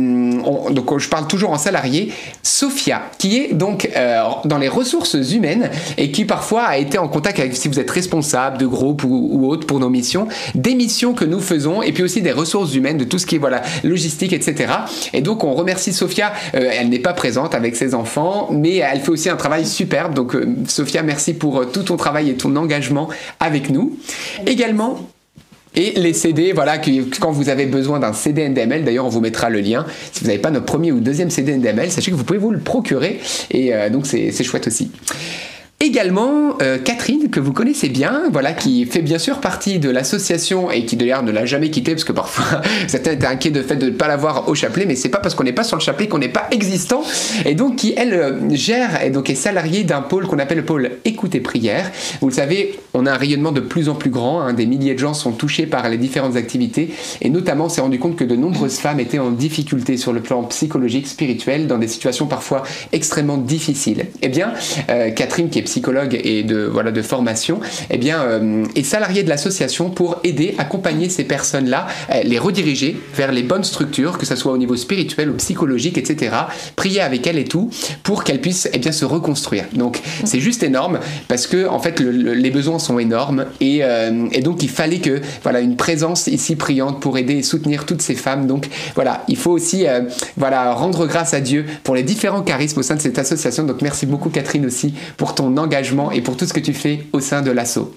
donc je parle toujours en salarié, Sophia, qui est donc euh, dans les ressources humaines et qui parfois a été en contact avec, si vous êtes responsable de groupe ou, ou autre pour nos missions, des missions que nous faisons et puis aussi des ressources humaines, de tout ce qui est voilà logistique, etc. Et donc on remercie Sophia. Euh, elle n'est pas présente avec ses enfants, mais elle fait aussi un travail superbe. Donc Sophia, merci pour tout ton travail et ton engagement avec nous. Également. Et les CD, voilà, que, quand vous avez besoin d'un CD NDML, d'ailleurs on vous mettra le lien. Si vous n'avez pas notre premier ou deuxième CD NDML, sachez que vous pouvez vous le procurer. Et euh, donc c'est chouette aussi. Également, euh, Catherine, que vous connaissez bien, voilà, qui fait bien sûr partie de l'association et qui d'ailleurs ne l'a jamais quitté parce que parfois certains étaient inquiets de fait de ne pas l'avoir au chapelet, mais c'est pas parce qu'on n'est pas sur le chapelet qu'on n'est pas existant. Et donc, qui elle euh, gère et donc est salariée d'un pôle qu'on appelle le pôle écoute et prière. Vous le savez, on a un rayonnement de plus en plus grand. Hein, des milliers de gens sont touchés par les différentes activités et notamment, on s'est rendu compte que de nombreuses femmes étaient en difficulté sur le plan psychologique, spirituel, dans des situations parfois extrêmement difficiles. Eh bien, euh, Catherine, qui est psychologue et de, voilà, de formation, eh bien, euh, est salarié de l'association pour aider, accompagner ces personnes-là, euh, les rediriger vers les bonnes structures, que ce soit au niveau spirituel ou psychologique, etc. Prier avec elles et tout, pour qu'elles puissent eh bien, se reconstruire. Donc, c'est juste énorme parce que, en fait, les besoins sont énormes et, euh, et, donc il fallait que, voilà, une présence ici priante pour aider et soutenir toutes ces femmes. Donc, voilà, il faut aussi, voilà, rendre grâce à Dieu pour les différents charismes au sein de cette association. Donc, merci beaucoup, Catherine, aussi, pour ton engagement et pour tout ce que tu fais au sein de l'assaut.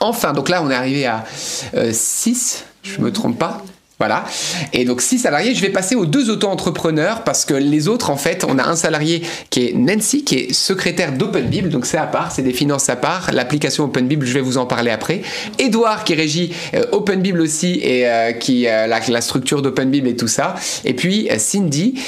Enfin, donc là, on est arrivé à 6, euh, je me trompe pas. Voilà. Et donc, six salariés. Je vais passer aux deux auto-entrepreneurs parce que les autres, en fait, on a un salarié qui est Nancy, qui est secrétaire d'Open Bible. Donc, c'est à part, c'est des finances à part. L'application Open Bible, je vais vous en parler après. Edouard, qui régit euh, Open Bible aussi et euh, qui euh, la, la, structure d'Open Bible et tout ça. Et puis, Cindy,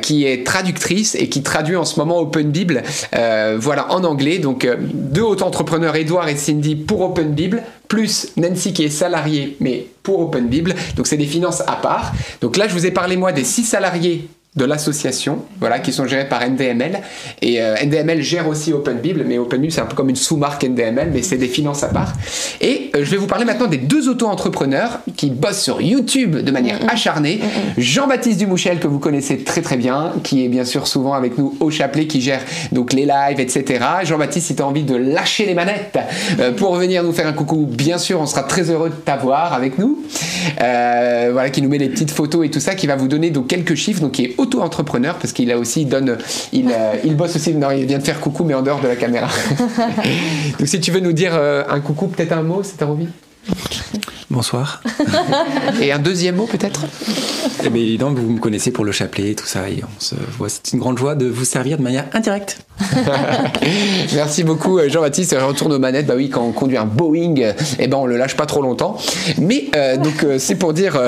qui est traductrice et qui traduit en ce moment Open Bible, voilà, en anglais. Donc, deux auto-entrepreneurs, Edouard et Cindy, pour Open Bible plus Nancy qui est salariée, mais pour Open Bible. Donc c'est des finances à part. Donc là, je vous ai parlé moi des six salariés de l'association, voilà, qui sont gérés par NDML. Et euh, NDML gère aussi Open Bible, mais Open Bible c'est un peu comme une sous-marque NDML, mais c'est des finances à part. Et euh, je vais vous parler maintenant des deux auto-entrepreneurs qui bossent sur YouTube de manière acharnée. Jean-Baptiste Dumouchel, que vous connaissez très très bien, qui est bien sûr souvent avec nous au chapelet, qui gère donc les lives, etc. Jean-Baptiste, si tu as envie de lâcher les manettes euh, pour venir nous faire un coucou, bien sûr, on sera très heureux de t'avoir avec nous. voilà, qui nous met les petites photos et tout ça, qui va vous donner donc quelques chiffres, donc qui est auto-entrepreneur parce qu'il a aussi donne, il, euh, il bosse aussi. Non, il vient de faire coucou, mais en dehors de la caméra. Donc, si tu veux nous dire euh, un coucou, peut-être un mot, c'est ta envie? Bonsoir. Et un deuxième mot peut-être? Eh bien évidemment, vous me connaissez pour le chapelet et tout ça, et on se voit. C'est une grande joie de vous servir de manière indirecte. Merci beaucoup euh, Jean-Baptiste. Retourne aux manettes. Bah oui, quand on conduit un Boeing, eh ben on le lâche pas trop longtemps. Mais donc c'est pour dire,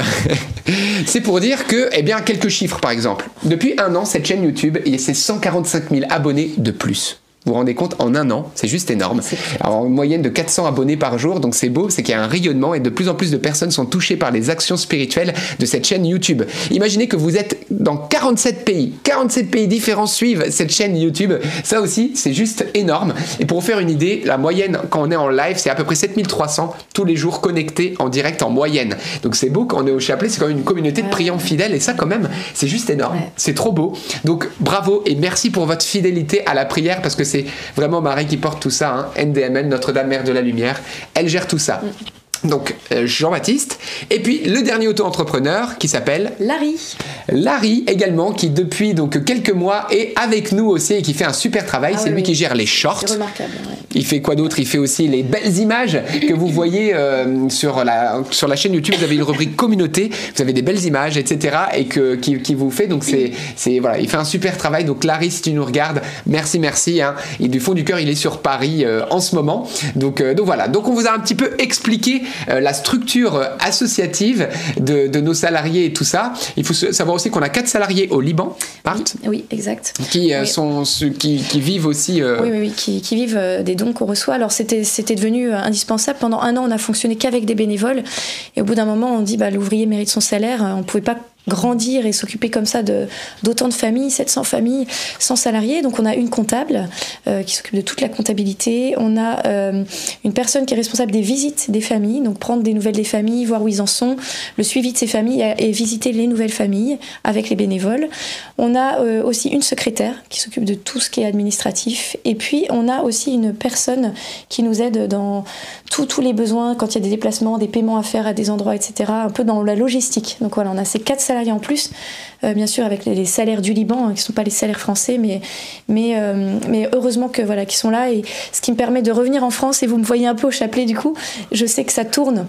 c'est pour dire que, eh bien, quelques chiffres par exemple. Depuis un an, cette chaîne YouTube, il y a 145 000 abonnés de plus. Vous vous rendez compte, en un an, c'est juste énorme. Alors, en moyenne de 400 abonnés par jour, donc c'est beau, c'est qu'il y a un rayonnement et de plus en plus de personnes sont touchées par les actions spirituelles de cette chaîne YouTube. Imaginez que vous êtes dans 47 pays, 47 pays différents suivent cette chaîne YouTube. Ça aussi, c'est juste énorme. Et pour vous faire une idée, la moyenne quand on est en live, c'est à peu près 7300 tous les jours connectés en direct en moyenne. Donc c'est beau quand on est au chapelet, c'est quand même une communauté de priants fidèles et ça quand même, c'est juste énorme. C'est trop beau. Donc bravo et merci pour votre fidélité à la prière parce que c'est vraiment Marie qui porte tout ça, hein. NDML, Notre-Dame Mère de la Lumière. Elle gère tout ça. Donc euh, Jean-Baptiste. Et puis le dernier auto-entrepreneur qui s'appelle Larry. Larry également qui depuis donc quelques mois est avec nous aussi et qui fait un super travail. Ah c'est lui qui gère les shorts. C'est remarquable. Il fait quoi d'autre? Il fait aussi les belles images que vous voyez euh, sur, la, sur la chaîne YouTube. Vous avez une rubrique communauté. Vous avez des belles images, etc. Et que, qui, qui vous fait. Donc c'est, c'est voilà, il fait un super travail. Donc Larry, si tu nous regardes, merci, merci. Hein. Et du fond du cœur, il est sur Paris euh, en ce moment. Donc, donc voilà. Donc on vous a un petit peu expliqué la structure associative de, nos salariés et tout ça. Il faut savoir aussi qu'on a quatre salariés au Liban, part. Oui, exact. Qui, euh, sont, qui, qui, vivent aussi. Euh, oui, oui, oui, qui, qui vivent des dons qu'on reçoit. Alors c'était devenu indispensable. Pendant un an, on a fonctionné qu'avec des bénévoles. Et au bout d'un moment, on dit bah, l'ouvrier mérite son salaire. On ne pouvait pas grandir et s'occuper comme ça d'autant de, familles, 700 familles, 100 salariés. Donc on a une comptable euh, qui s'occupe de toute la comptabilité. On a euh, une personne qui est responsable des visites des familles, donc prendre des nouvelles des familles, voir où ils en sont, le suivi de ces familles et visiter les nouvelles familles avec les bénévoles. On a euh, aussi une secrétaire qui s'occupe de tout ce qui est administratif. Et puis on a aussi une personne qui nous aide dans tous les besoins quand il y a des déplacements, des paiements à faire à des endroits, etc. Un peu dans la logistique. Donc voilà, on a ces quatre salariés en plus, euh, bien sûr avec les, salaires du Liban, hein, qui ne sont pas les salaires français, mais, mais, euh, mais heureusement que voilà, qu'ils sont là. Et ce qui me permet de revenir en France, et vous me voyez un peu au chapelet du coup, je sais que ça tourne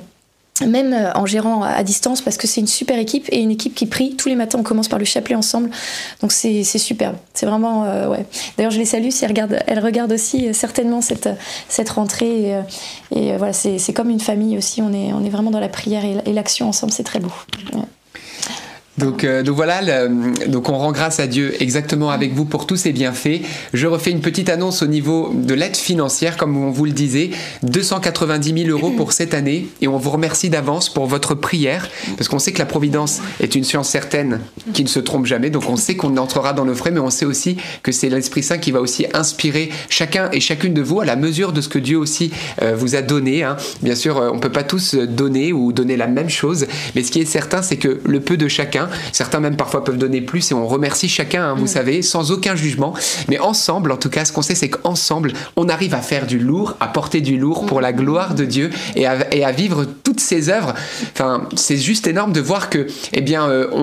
même euh, en gérant à distance parce que c'est une super équipe et une équipe qui prie. Tous les matins on commence par le chapelet ensemble. Donc c'est superbe. C'est vraiment ouais. D'ailleurs je les salue si elles regardent aussi certainement cette, cette rentrée. Et, voilà c'est comme une famille aussi. On est, on est vraiment dans la prière et l'action ensemble. C'est très beau Donc, euh, donc voilà, donc on rend grâce à Dieu exactement avec vous pour tous ces bienfaits. Je refais une petite annonce au niveau de l'aide financière, comme on vous le disait, 290 000 euros pour cette année, et on vous remercie d'avance pour votre prière, parce qu'on sait que la providence est une science certaine qui ne se trompe jamais, donc on sait qu'on entrera dans nos frais, mais on sait aussi que c'est l'Esprit Saint qui va aussi inspirer chacun et chacune de vous à la mesure de ce que Dieu aussi euh, vous a donné. hein. Bien sûr, euh, on peut pas tous donner ou donner la même chose, mais ce qui est certain, c'est que le peu de chacun, certains même parfois peuvent donner plus, et on remercie chacun, hein, vous savez, sans aucun jugement, mais ensemble, en tout cas, ce qu'on sait, c'est qu'ensemble, on arrive à faire du lourd, à porter du lourd pour la gloire de Dieu et à, et à vivre toutes ces œuvres. Enfin, c'est juste énorme de voir que, eh bien, euh, on-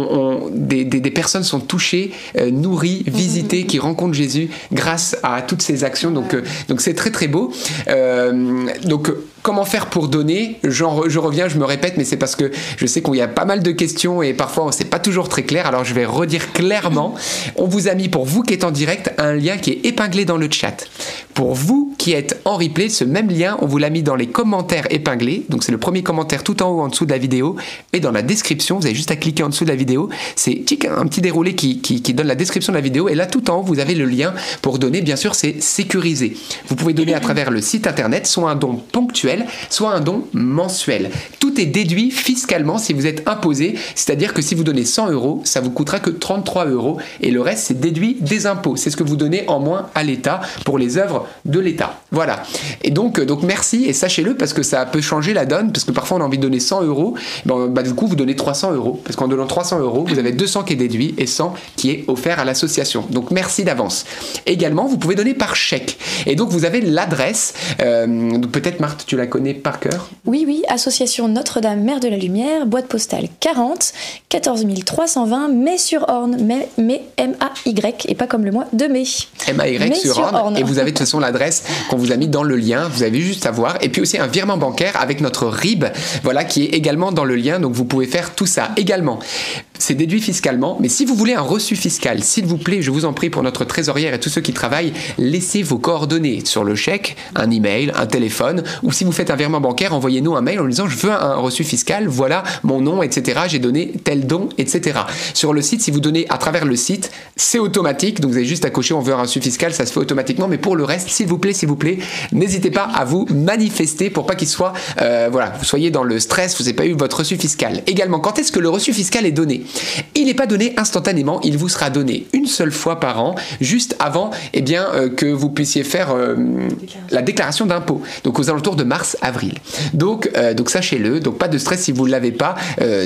on- des, des- des personnes sont touchées, euh, nourries, visitées, qui rencontrent Jésus grâce à toutes ces actions. Donc, euh, donc c'est très très beau. Donc Comment faire pour donner Je reviens, je me répète, mais c'est parce que je sais qu'il y a pas mal de questions et parfois c'est pas toujours très clair. Alors je vais redire clairement. On vous a mis pour vous qui êtes en direct un lien qui est épinglé dans le chat. Pour vous qui êtes en replay, ce même lien, on vous l'a mis dans les commentaires épinglés. Donc c'est le premier commentaire tout en haut en dessous de la vidéo et dans la description. Vous avez juste à cliquer en dessous de la vidéo. C'est un petit déroulé qui, qui- qui donne la description de la vidéo et là tout en haut vous avez le lien pour donner. Bien sûr, c'est sécurisé. Vous pouvez donner à travers le site internet, soit un don ponctuel, soit un don mensuel. Tout est déduit fiscalement si vous êtes imposé, c'est-à-dire que si vous donnez 100 euros, ça vous coûtera que 33 euros et le reste c'est déduit des impôts. C'est ce que vous donnez en moins à l'État pour les œuvres de l'État. Voilà. Et donc, euh, donc merci et sachez-le parce que ça peut changer la donne parce que parfois on a envie de donner 100 euros, ben, bah, du coup vous donnez 300 euros parce qu'en donnant 300 euros vous avez 200 qui est déduit et 100 qui est offert à l'association. Donc merci d'avance. Également vous pouvez donner par chèque et donc vous avez l'adresse. euh, peut-être Marthe tu la connais par cœur. Oui, oui, association Notre-Dame Mère de la Lumière, boîte postale 40, 14 320, mai sur Orne, mais, mais M-A-Y, et pas comme le mois de mai. MAY Mais sur sur Orne. Orne. Et vous avez de toute façon l'adresse qu'on vous a mis dans le lien. Vous avez juste à voir. Et puis aussi un virement bancaire avec notre RIB, voilà, qui est également dans le lien. Donc vous pouvez faire tout ça également. C'est déduit fiscalement. Mais si vous voulez un reçu fiscal, s'il vous plaît, je vous en prie pour notre trésorière et tous ceux qui travaillent, laissez vos coordonnées sur le chèque, un email, un téléphone, ou si vous faites un virement bancaire, envoyez-nous un mail en disant je veux un reçu fiscal, voilà mon nom, etc. J'ai donné tel don, etc. Sur le site, si vous donnez à travers le site, c'est automatique. Donc vous avez juste à cocher on veut un reçu fiscal, ça se fait automatiquement. Mais pour le reste, s'il vous plaît, s'il vous plaît, n'hésitez pas à vous manifester pour pas qu'il soit, euh, voilà, vous soyez dans le stress, vous n'avez pas eu votre reçu fiscal. Également, quand est-ce que le reçu fiscal est donné? Il n'est pas donné instantanément, il vous sera donné une seule fois par an, juste avant, eh bien, euh, que vous puissiez faire euh, la déclaration d'impôt. Donc aux alentours de mars-avril. Donc, euh, donc sachez-le. Donc pas de stress si vous ne l'avez pas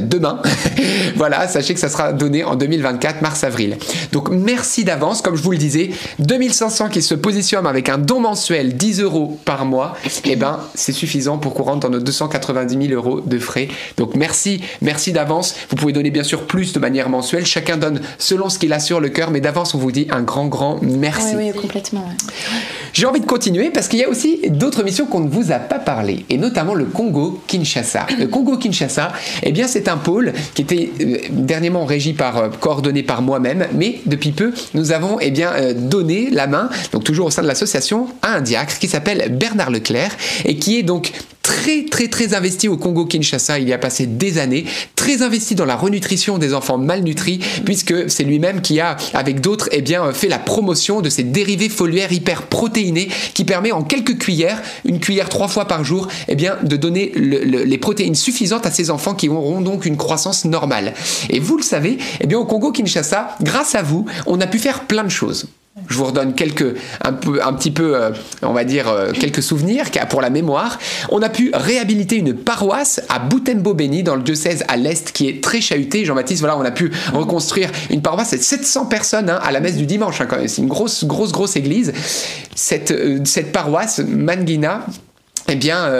demain. voilà, sachez que ça sera donné en 2024, mars-avril. Donc merci d'avance, comme je vous le disais, 2500 qui se positionnent avec un don mensuel 10 euros par mois, et ben c'est suffisant pour qu'on rentre dans nos 290 000 euros de frais. Donc merci, merci d'avance. Vous pouvez donner bien sûr plus de manière mensuelle. Chacun donne selon ce qu'il a sur le cœur, mais d'avance on vous dit un grand grand merci. Oui, oui, complètement. ouais. J'ai envie de continuer parce qu'il y a aussi d'autres missions qu'on ne vous a pas parlé, et notamment le Congo-Kinshasa. Le Congo-Kinshasa, eh bien, c'est un pôle qui était euh, dernièrement régi par, euh, coordonné par moi-même, mais depuis peu, nous avons eh bien, euh, donné la main, donc toujours au sein de l'association, à un diacre qui s'appelle Bernard Leclerc et qui est donc très très très investi au Congo-Kinshasa, il y a passé des années, très investi dans la renutrition des enfants malnutris, puisque c'est lui-même qui a, avec d'autres, eh bien, fait la promotion de ces dérivés foliaires hyper protéinés qui permet en quelques cuillères, une cuillère trois fois par jour, eh bien, de donner le- le- les protéines suffisantes à ces enfants qui auront donc une croissance normale. Et vous le savez, eh bien, au Congo-Kinshasa, grâce à vous, on a pu faire plein de choses. Je vous redonne quelques, un, peu, un petit peu, euh, on va dire, euh, quelques souvenirs pour la mémoire. On a pu réhabiliter une paroisse à Boutembo-Béni, dans le diocèse à l'Est, qui est très chahutée. Jean-Baptiste, voilà, on a pu reconstruire une paroisse, c'est 700 personnes hein, à la messe du dimanche, hein, c'est une grosse, grosse, grosse église. Cette, euh, cette paroisse, Manguina, eh bien,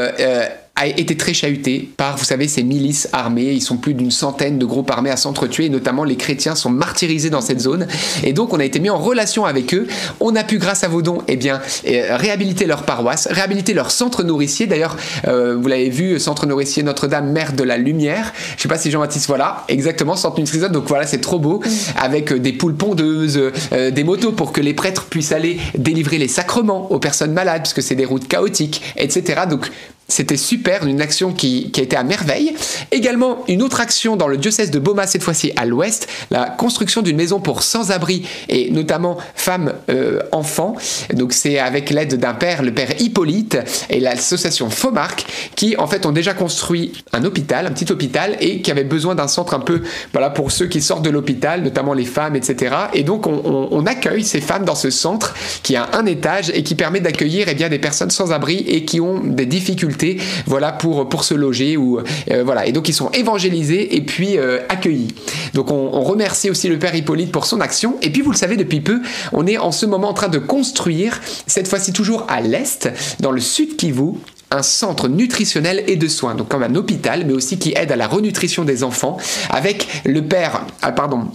a été très chahuté par, vous savez, ces milices armées. Ils sont plus d'une centaine de groupes armés à s'entretuer, et notamment les chrétiens sont martyrisés dans cette zone. Et donc, on a été mis en relation avec eux. On a pu, grâce à vos dons, eh bien, euh, réhabiliter leur paroisse, réhabiliter leur centre nourricier. D'ailleurs, euh, vous l'avez vu, centre nourricier Notre-Dame, Mère de la Lumière. Je sais pas si Jean-Baptiste, voilà, exactement, centre nourricier. Donc voilà, c'est trop beau, avec euh, des poules pondeuses, euh, des motos pour que les prêtres puissent aller délivrer les sacrements aux personnes malades, puisque c'est des routes chaotiques, etc. Donc C'était super, une action qui, a été à merveille. Également, une autre action dans le diocèse de Boma, cette fois-ci à l'ouest, la construction d'une maison pour sans-abri et notamment femmes, euh, enfants. Donc c'est avec l'aide d'un père, le père Hippolyte, et l'association Fomark, qui en fait ont déjà construit un hôpital, un petit hôpital, et qui avait besoin d'un centre un peu, voilà, pour ceux qui sortent de l'hôpital, notamment les femmes, etc. Et donc on, accueille ces femmes dans ce centre qui a un étage et qui permet d'accueillir eh des personnes sans abri et qui ont des difficultés, voilà, pour se loger ou euh, voilà. Et donc ils sont évangélisés et puis euh, accueillis. Donc on, on remercie aussi le père Hippolyte pour son action. Et puis vous le savez depuis peu, on est en ce moment en train de construire, cette fois-ci toujours à l'est, dans le sud Kivu, un centre nutritionnel et de soins, donc comme un hôpital, mais aussi qui aide à la renutrition des enfants, avec le père, ah, pardon,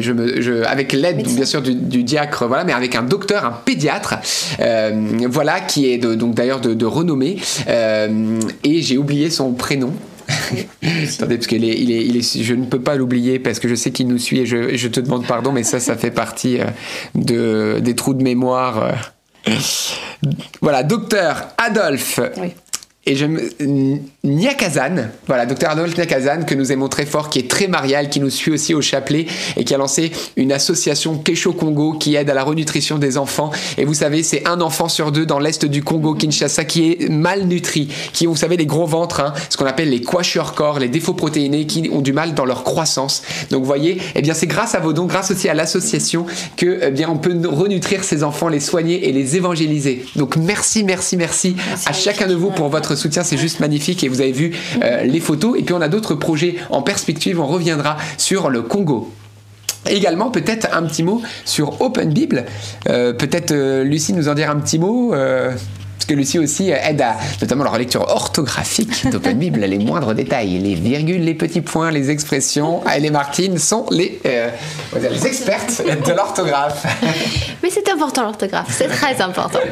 je me, je, avec l'aide bien sûr du, du, diacre, voilà, mais avec un docteur, un pédiatre, euh, voilà, qui est de, donc d'ailleurs de, de, renommée, euh, et j'ai oublié son prénom. Attendez, parce qu'il est, il est, il est, je ne peux pas l'oublier parce que je sais qu'il nous suit et je, je, te demande pardon, mais ça, ça fait partie euh, de, des trous de mémoire. Voilà, docteur Adolphe. Oui. Et je Niakazan, voilà, docteur Adolphe Niakazan, que nous aimons très fort, qui est très marial, qui nous suit aussi au chapelet et qui a lancé une association Kesho Congo qui aide à la renutrition des enfants. Et vous savez, c'est un enfant sur deux dans l'est du Congo, Kinshasa, qui est malnutri, qui ont, vous savez, les gros ventres, hein, ce qu'on appelle les corps, les défauts protéinés, qui ont du mal dans leur croissance. Donc, vous voyez, eh bien, c'est grâce à vos dons, grâce aussi à l'association, que, eh bien, on peut renutrir ces enfants, les soigner et les évangéliser. Donc, merci, merci, merci, merci à chacun de vous pour votre soutien, c'est juste magnifique et vous avez vu euh, les photos. Et puis on a d'autres projets en perspective, on reviendra sur le Congo. Également, peut-être un petit mot sur Open Bible. Euh, peut-être euh, Lucie nous en dire un petit mot. Euh, parce que Lucie aussi aide à notamment leur lecture orthographique d'Open Bible, les moindres détails, les virgules, les petits points, les expressions. Elle et Martine sont les, euh, les expertes de l'orthographe. Mais c'est important l'orthographe, c'est très important.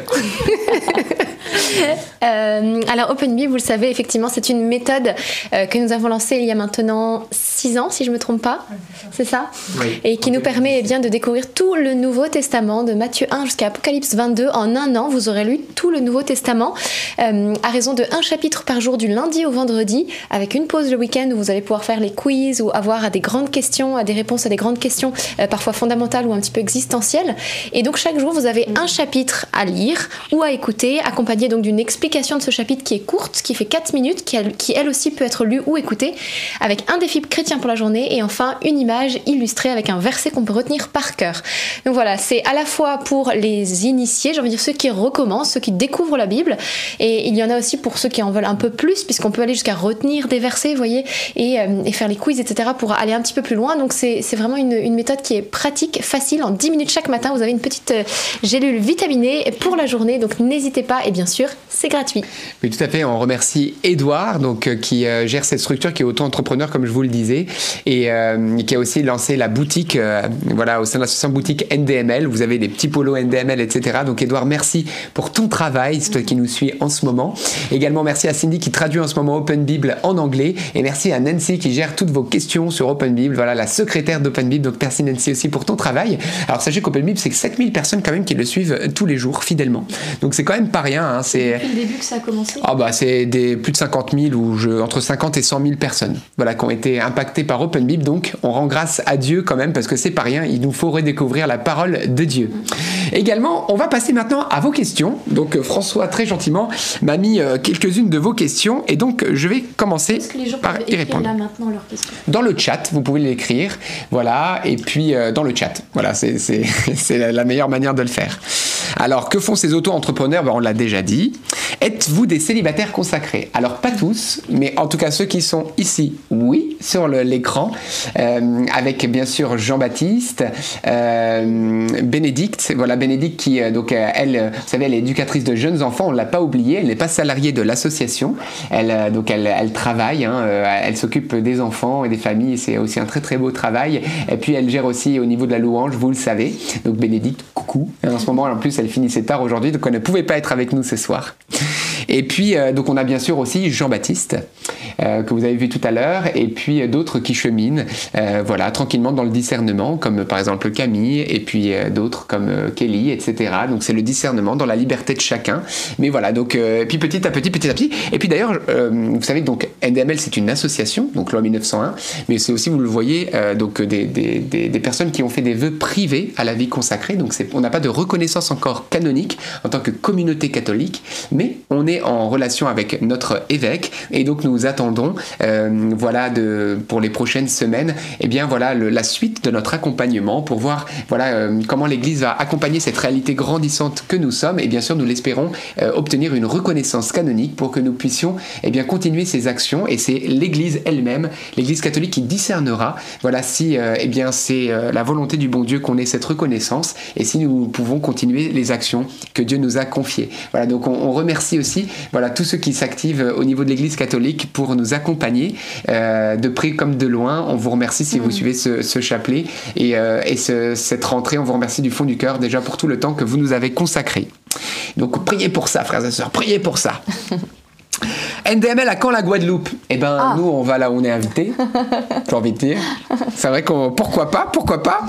euh, alors Open Bible, vous le savez, effectivement, c'est une méthode euh, que nous avons lancée il y a maintenant 6 ans, si je ne me trompe pas. C'est ça? Oui. Et qui nous permet eh bien, de découvrir tout le Nouveau Testament, de Matthieu 1 jusqu'à Apocalypse 22. En un an, vous aurez lu tout le Nouveau Testament euh, à raison de un chapitre par jour du lundi au vendredi, avec une pause le week-end où vous allez pouvoir faire les quiz ou avoir à des grandes questions, à des réponses à des grandes questions, euh, parfois fondamentales ou un petit peu existentielles. Et donc chaque jour, vous avez un chapitre à lire ou à écouter, accompagné donc d'une explication de ce chapitre qui est courte, qui fait 4 minutes, qui, qui elle aussi peut être lue ou écoutée, avec un défi chrétien pour la journée et enfin une image illustrée avec un verset qu'on peut retenir par cœur. Donc voilà, c'est à la fois pour les initiés, j'ai envie de dire ceux qui recommencent, ceux qui découvrent la Bible, et il y en a aussi pour ceux qui en veulent un peu plus, puisqu'on peut aller jusqu'à retenir des versets, vous voyez, et, euh, et, faire les quiz, etc., pour aller un petit peu plus loin. Donc c'est vraiment une, méthode qui est pratique, facile. En 10 minutes chaque matin, vous avez une petite euh, gélule vitaminée pour la journée, donc n'hésitez pas, et bien sûr, c'est gratuit. Oui, tout à fait. On remercie Edouard, donc, euh, qui gère cette structure, qui est auto-entrepreneur, comme je vous le disais, et qui a aussi lancé la boutique, voilà, au sein de l'association boutique NDML. Vous avez des petits polos NDML, etc. Donc, Edouard, merci pour ton travail, toi qui nous suis en ce moment. Également, merci à Cindy qui traduit en ce moment Open Bible en anglais, et merci à Nancy qui gère toutes vos questions sur Open Bible. Voilà, la secrétaire d'Open Bible. Donc, merci Nancy aussi pour ton travail. Alors, sachez qu'Open Bible, c'est que 7000 personnes quand même qui le suivent tous les jours fidèlement. Donc, c'est quand même pas rien. Hein, c'est depuis le début que ça a commencé Ah bah c'est des plus de 50 000 ou je, entre 50 et 100 000 personnes voilà, qui ont été impactées par Open Bible. Donc on rend grâce à Dieu quand même parce que c'est pas rien. Il nous faut redécouvrir la parole de Dieu. Également, on va passer maintenant à vos questions. Donc François très gentiment m'a mis euh, quelques-unes de vos questions et donc je vais commencer par y répondre. Là maintenant leurs questions? Dans le chat, vous pouvez l'écrire. Voilà et puis euh, dans le chat. Voilà, c'est la meilleure manière de le faire. Alors, que font ces auto-entrepreneurs? Ben, On l'a déjà dit. Êtes-vous des célibataires consacrés? Alors, pas tous, mais en tout cas ceux qui sont ici, oui, sur l'écran, euh, avec bien sûr Jean-Baptiste, euh, Bénédicte, voilà Bénédicte qui, euh, donc elle, vous savez, elle est éducatrice de jeunes enfants, on ne l'a pas oublié, elle n'est pas salariée de l'association, elle, donc elle, elle travaille, hein, elle s'occupe des enfants et des familles, c'est aussi un très très beau travail, et puis elle gère aussi au niveau de la louange, vous le savez, donc Bénédicte, coucou, en ce moment en plus elle finissait tard aujourd'hui, donc elle ne pouvait pas être avec nous ce soir. Et puis, euh, donc on a bien sûr aussi Jean-Baptiste, euh, que vous avez vu tout à l'heure, et puis euh, d'autres qui cheminent, voilà, tranquillement dans le discernement, comme par exemple Camille, et puis d'autres comme Kelly, etc. Donc c'est le discernement dans la liberté de chacun. Mais voilà, donc, puis petit à petit, petit à petit. Et puis d'ailleurs, vous savez, donc NDML, c'est une association, donc loi 1901, mais c'est aussi, vous le voyez, donc des, des, des, des personnes qui ont fait des vœux privés à la vie consacrée. Donc on n'a pas de reconnaissance encore canonique en tant que communauté catholique, mais on est en relation avec notre évêque. Et donc nous attendons, euh, voilà, de, pour les prochaines semaines, et bien voilà la suite de notre accompagnement pour voir voilà euh, comment l'Église va accompagner cette réalité grandissante que nous sommes. Et bien sûr nous l'espérons euh, obtenir une reconnaissance canonique pour que nous puissions et bien continuer ces actions. Et c'est l'Église elle-même, l'Église catholique qui discernera voilà si euh, eh bien c'est la volonté du bon Dieu qu'on ait cette reconnaissance. Et si nous pouvons continuer les actions que Dieu nous a confiées. Voilà donc on, on remercie aussi voilà tous ceux qui s'activent euh, au niveau de l'Église catholique pour nous accompagner euh, de près comme de loin. On vous remercie si vous suivez ce, ce chapelet et, euh, et ce- cette rentrée. On vous remercie du fond du cœur déjà pour tout le temps que vous nous avez consacré. Donc priez pour ça, frères et sœurs, priez pour ça. NDML à quand la Guadeloupe? Eh ben nous on va là où on est invité. J'ai envie de dire. C'est vrai qu'on pourquoi pas, pourquoi pas?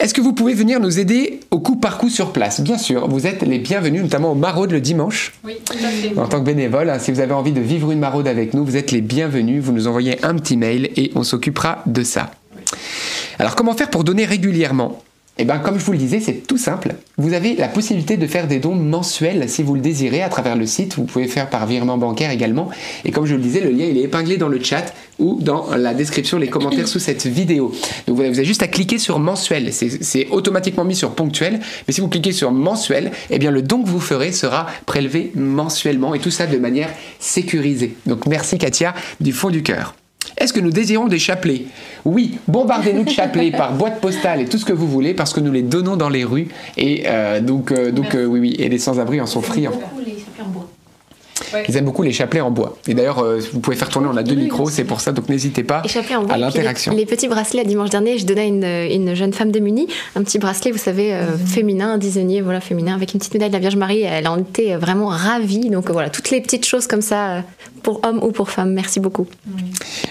Est-ce que vous pouvez venir nous aider au coup par coup sur place? Bien sûr, vous êtes les bienvenus, notamment au Maraude le dimanche. Oui, tout à fait. En tant que bénévole, hein, si vous avez envie de vivre une maraude avec nous, vous êtes les bienvenus. Vous nous envoyez un petit mail et on s'occupera de ça. Alors, comment faire pour donner régulièrement? Eh bien, comme je vous le disais, c'est tout simple. Vous avez la possibilité de faire des dons mensuels si vous le désirez à travers le site. Vous pouvez faire par virement bancaire également. Et comme je le disais, le lien est épinglé dans le chat ou dans la description, les commentaires sous cette vidéo. Donc, vous avez juste à cliquer sur mensuel. C'est c'est automatiquement mis sur ponctuel. Mais si vous cliquez sur mensuel, eh bien, le don que vous ferez sera prélevé mensuellement et tout ça de manière sécurisée. Donc, merci Katia du fond du cœur. Est-ce que nous désirons des chapelets Oui, bombardez-nous de chapelets par boîte postale et tout ce que vous voulez parce que nous les donnons dans les rues et euh, donc, euh, donc euh, oui, oui, et les sans-abri en sont friands. Ils aiment beaucoup les chapelets en bois. Et d'ailleurs, euh, vous pouvez faire tourner, on a deux micros, c'est pour ça, donc n'hésitez pas en bois. à l'interaction. Les, les petits bracelets, dimanche dernier, je donnais à une, une jeune femme démunie un petit bracelet, vous savez, euh, féminin, un designé, voilà, féminin, avec une petite médaille de la Vierge Marie. Elle en était vraiment ravie. Donc voilà, toutes les petites choses comme ça, euh, pour hommes ou pour femmes. Merci beaucoup.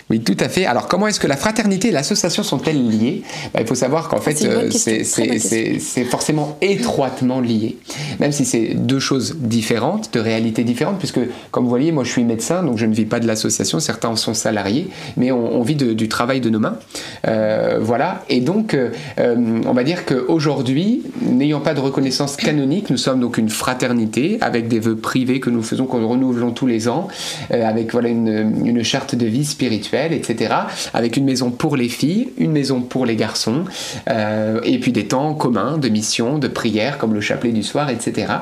Oui, tout à fait. Alors, comment est-ce que la fraternité et l'association sont-elles liées? Bah, Il faut savoir qu'en fait, euh, c'est forcément étroitement lié. Même si c'est deux choses différentes, de réalités différentes, puisque, comme vous voyez, moi je suis médecin, donc je ne vis pas de l'association, certains en sont salariés, mais on, vit du travail de nos mains. Euh, voilà. Et donc, euh, euh, on va dire qu'aujourd'hui, n'ayant pas de reconnaissance canonique, nous sommes donc une fraternité avec des vœux privés que nous faisons, nous renouvelons tous les ans, avec voilà, une, charte de vie spirituelle, etc. Avec une maison pour les filles, une maison pour les garçons, et puis des temps communs de mission, de prière, comme le chapelet du soir, etc.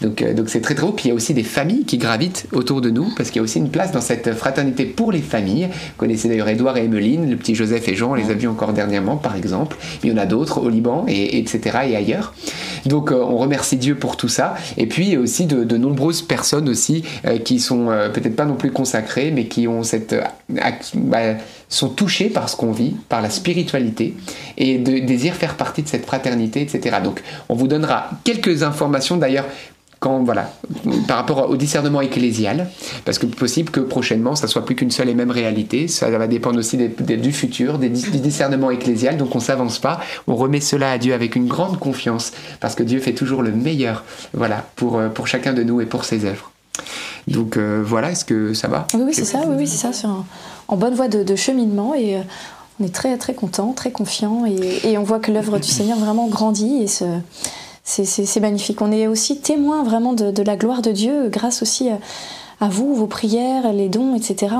Donc donc c'est très très beau. Puis il y a aussi des familles qui gravitent autour de nous, parce qu'il y a aussi une place dans cette fraternité pour les familles. Vous connaissez d'ailleurs Édouard et Emeline, le petit Joseph et Jean, on les a vus encore dernièrement, par exemple. Mais il y en a d'autres au Liban, et, etc. et ailleurs. Donc euh, on remercie Dieu pour tout ça. Et puis aussi de, de nombreuses personnes aussi euh, qui sont euh, peut-être pas non plus consacrées, mais qui ont cette bah, sont touchés par ce qu'on vit, par la spiritualité, et de, désirent faire partie de cette fraternité, etc. Donc on vous donnera quelques informations d'ailleurs. Quand, voilà, par rapport au discernement ecclésial, parce que possible que prochainement ça soit plus qu'une seule et même réalité, ça va dépendre aussi du futur, des, du discernement ecclésial, donc on s'avance pas, on remet cela à Dieu avec une grande confiance, parce que Dieu fait toujours le meilleur, voilà, pour, euh, pour chacun de nous et pour ses œuvres. Donc euh, voilà, est-ce que ça va? Oui, oui, c'est ça, oui, oui, c'est ça, c'est en bonne voie de, de cheminement et euh, on est très très content, très confiant et, et on voit que l'œuvre du Seigneur vraiment grandit et se- c'est, magnifique. On est aussi témoin vraiment de, la gloire de Dieu grâce aussi à, vous, vos prières, les dons, etc.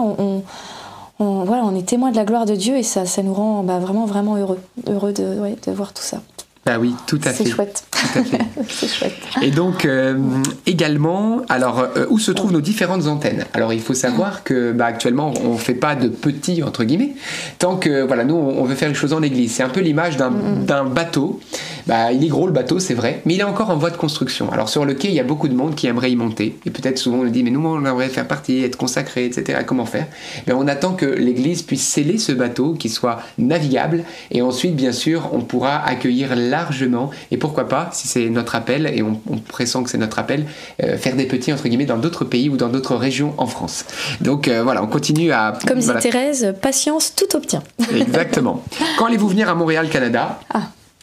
On, voilà, on est témoin de la gloire de Dieu et ça, nous rend bah, vraiment vraiment heureux, heureux de voir tout ça. Ah oui, tout à C'est fait. chouette, c'est chouette. Et donc euh, également, alors euh, où se trouvent nos différentes antennes? Alors il faut savoir que bah, actuellement on fait pas de petits entre guillemets, tant que voilà nous on veut faire les choses en église. C'est un peu l'image d'un d'un bateau. Bah, il est gros le bateau, c'est vrai, mais il est encore en voie de construction. Alors sur le quai, il y a beaucoup de monde qui aimerait y monter, et peut-être souvent on dit mais nous on aimerait faire partie, être consacré, etc. Comment faire? Ben, On attend que l'Église puisse sceller ce bateau, qu'il soit navigable, et ensuite bien sûr on pourra accueillir largement, et pourquoi pas, si c'est notre appel, et on, pressent que c'est notre appel, faire des petits, entre guillemets, dans d'autres pays ou dans d'autres régions en France. Donc voilà, on continue à... Comme dit Thérèse, patience, tout obtient. Exactement. Quand allez-vous venir à Montréal, Canada? Ah.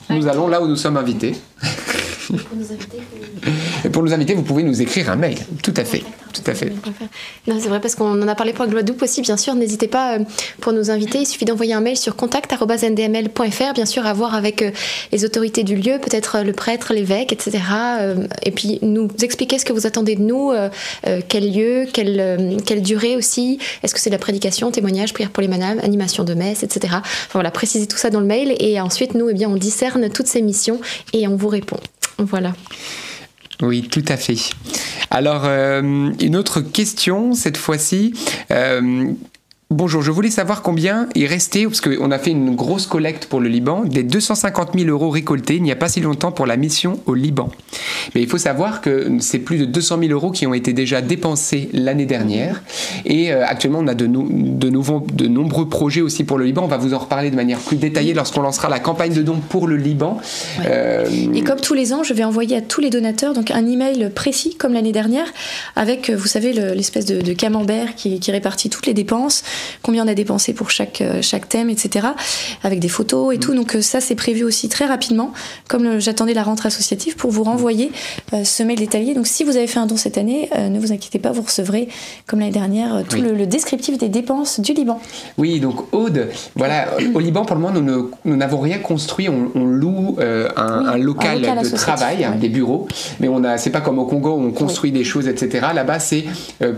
Nous allons là où nous sommes invités. Pour nous inviter, Et pour nous inviter, vous pouvez nous écrire un mail. Tout à fait. Tout à fait. Non, c'est vrai parce qu'on en a parlé pour Guadeloupe aussi, bien sûr. N'hésitez pas euh, pour nous inviter. Il suffit d'envoyer un mail sur contact@ndml.fr, bien sûr, à voir avec euh, les autorités du lieu, peut-être euh, le prêtre, l'évêque, etc. Et puis nous expliquer ce que vous attendez de nous, quel lieu, quelle, quelle durée aussi. Est-ce que c'est la prédication, témoignage, prière pour les manames, animation de messe, etc. Enfin voilà, préciser tout ça dans le mail et ensuite nous, eh bien, on discerne toutes ces missions et on vous répond. Voilà. Oui, tout à fait. Alors, euh, une autre question, cette fois-ci. Euh, Bonjour, je voulais savoir combien il restait, parce qu'on a fait une grosse collecte pour le Liban, des 250 000 euros récoltés il n'y a pas si longtemps pour la mission au Liban. Mais il faut savoir que c'est plus de 200 000 euros qui ont été déjà dépensés l'année dernière. Et euh, actuellement, on a de, de, nouveaux, de nombreux projets aussi pour le Liban. On va vous en reparler de manière plus détaillée lorsqu'on lancera la campagne de dons pour le Liban. Euh, Et comme tous les ans, je vais envoyer à tous les donateurs donc un email précis, comme l'année dernière, avec, vous savez, l'espèce de, camembert qui, qui répartit toutes les dépenses combien on a dépensé pour chaque, euh, chaque thème, etc. Avec des photos et tout. Mm. Donc euh, ça, c'est prévu aussi très rapidement, comme j'attendais la rentrée associative, pour vous renvoyer euh, ce mail détaillé. Donc si vous avez fait un don cette année, ne vous inquiétez pas, vous recevrez, comme l'année dernière, tout le, descriptif des dépenses du Liban. Oui, donc Aude, voilà, au Liban, pour le moment, nous n'avons rien construit. On, loue un, local de travail, des bureaux, mais on a, c'est pas comme au Congo où on construit des choses, etc. Là-bas, c'est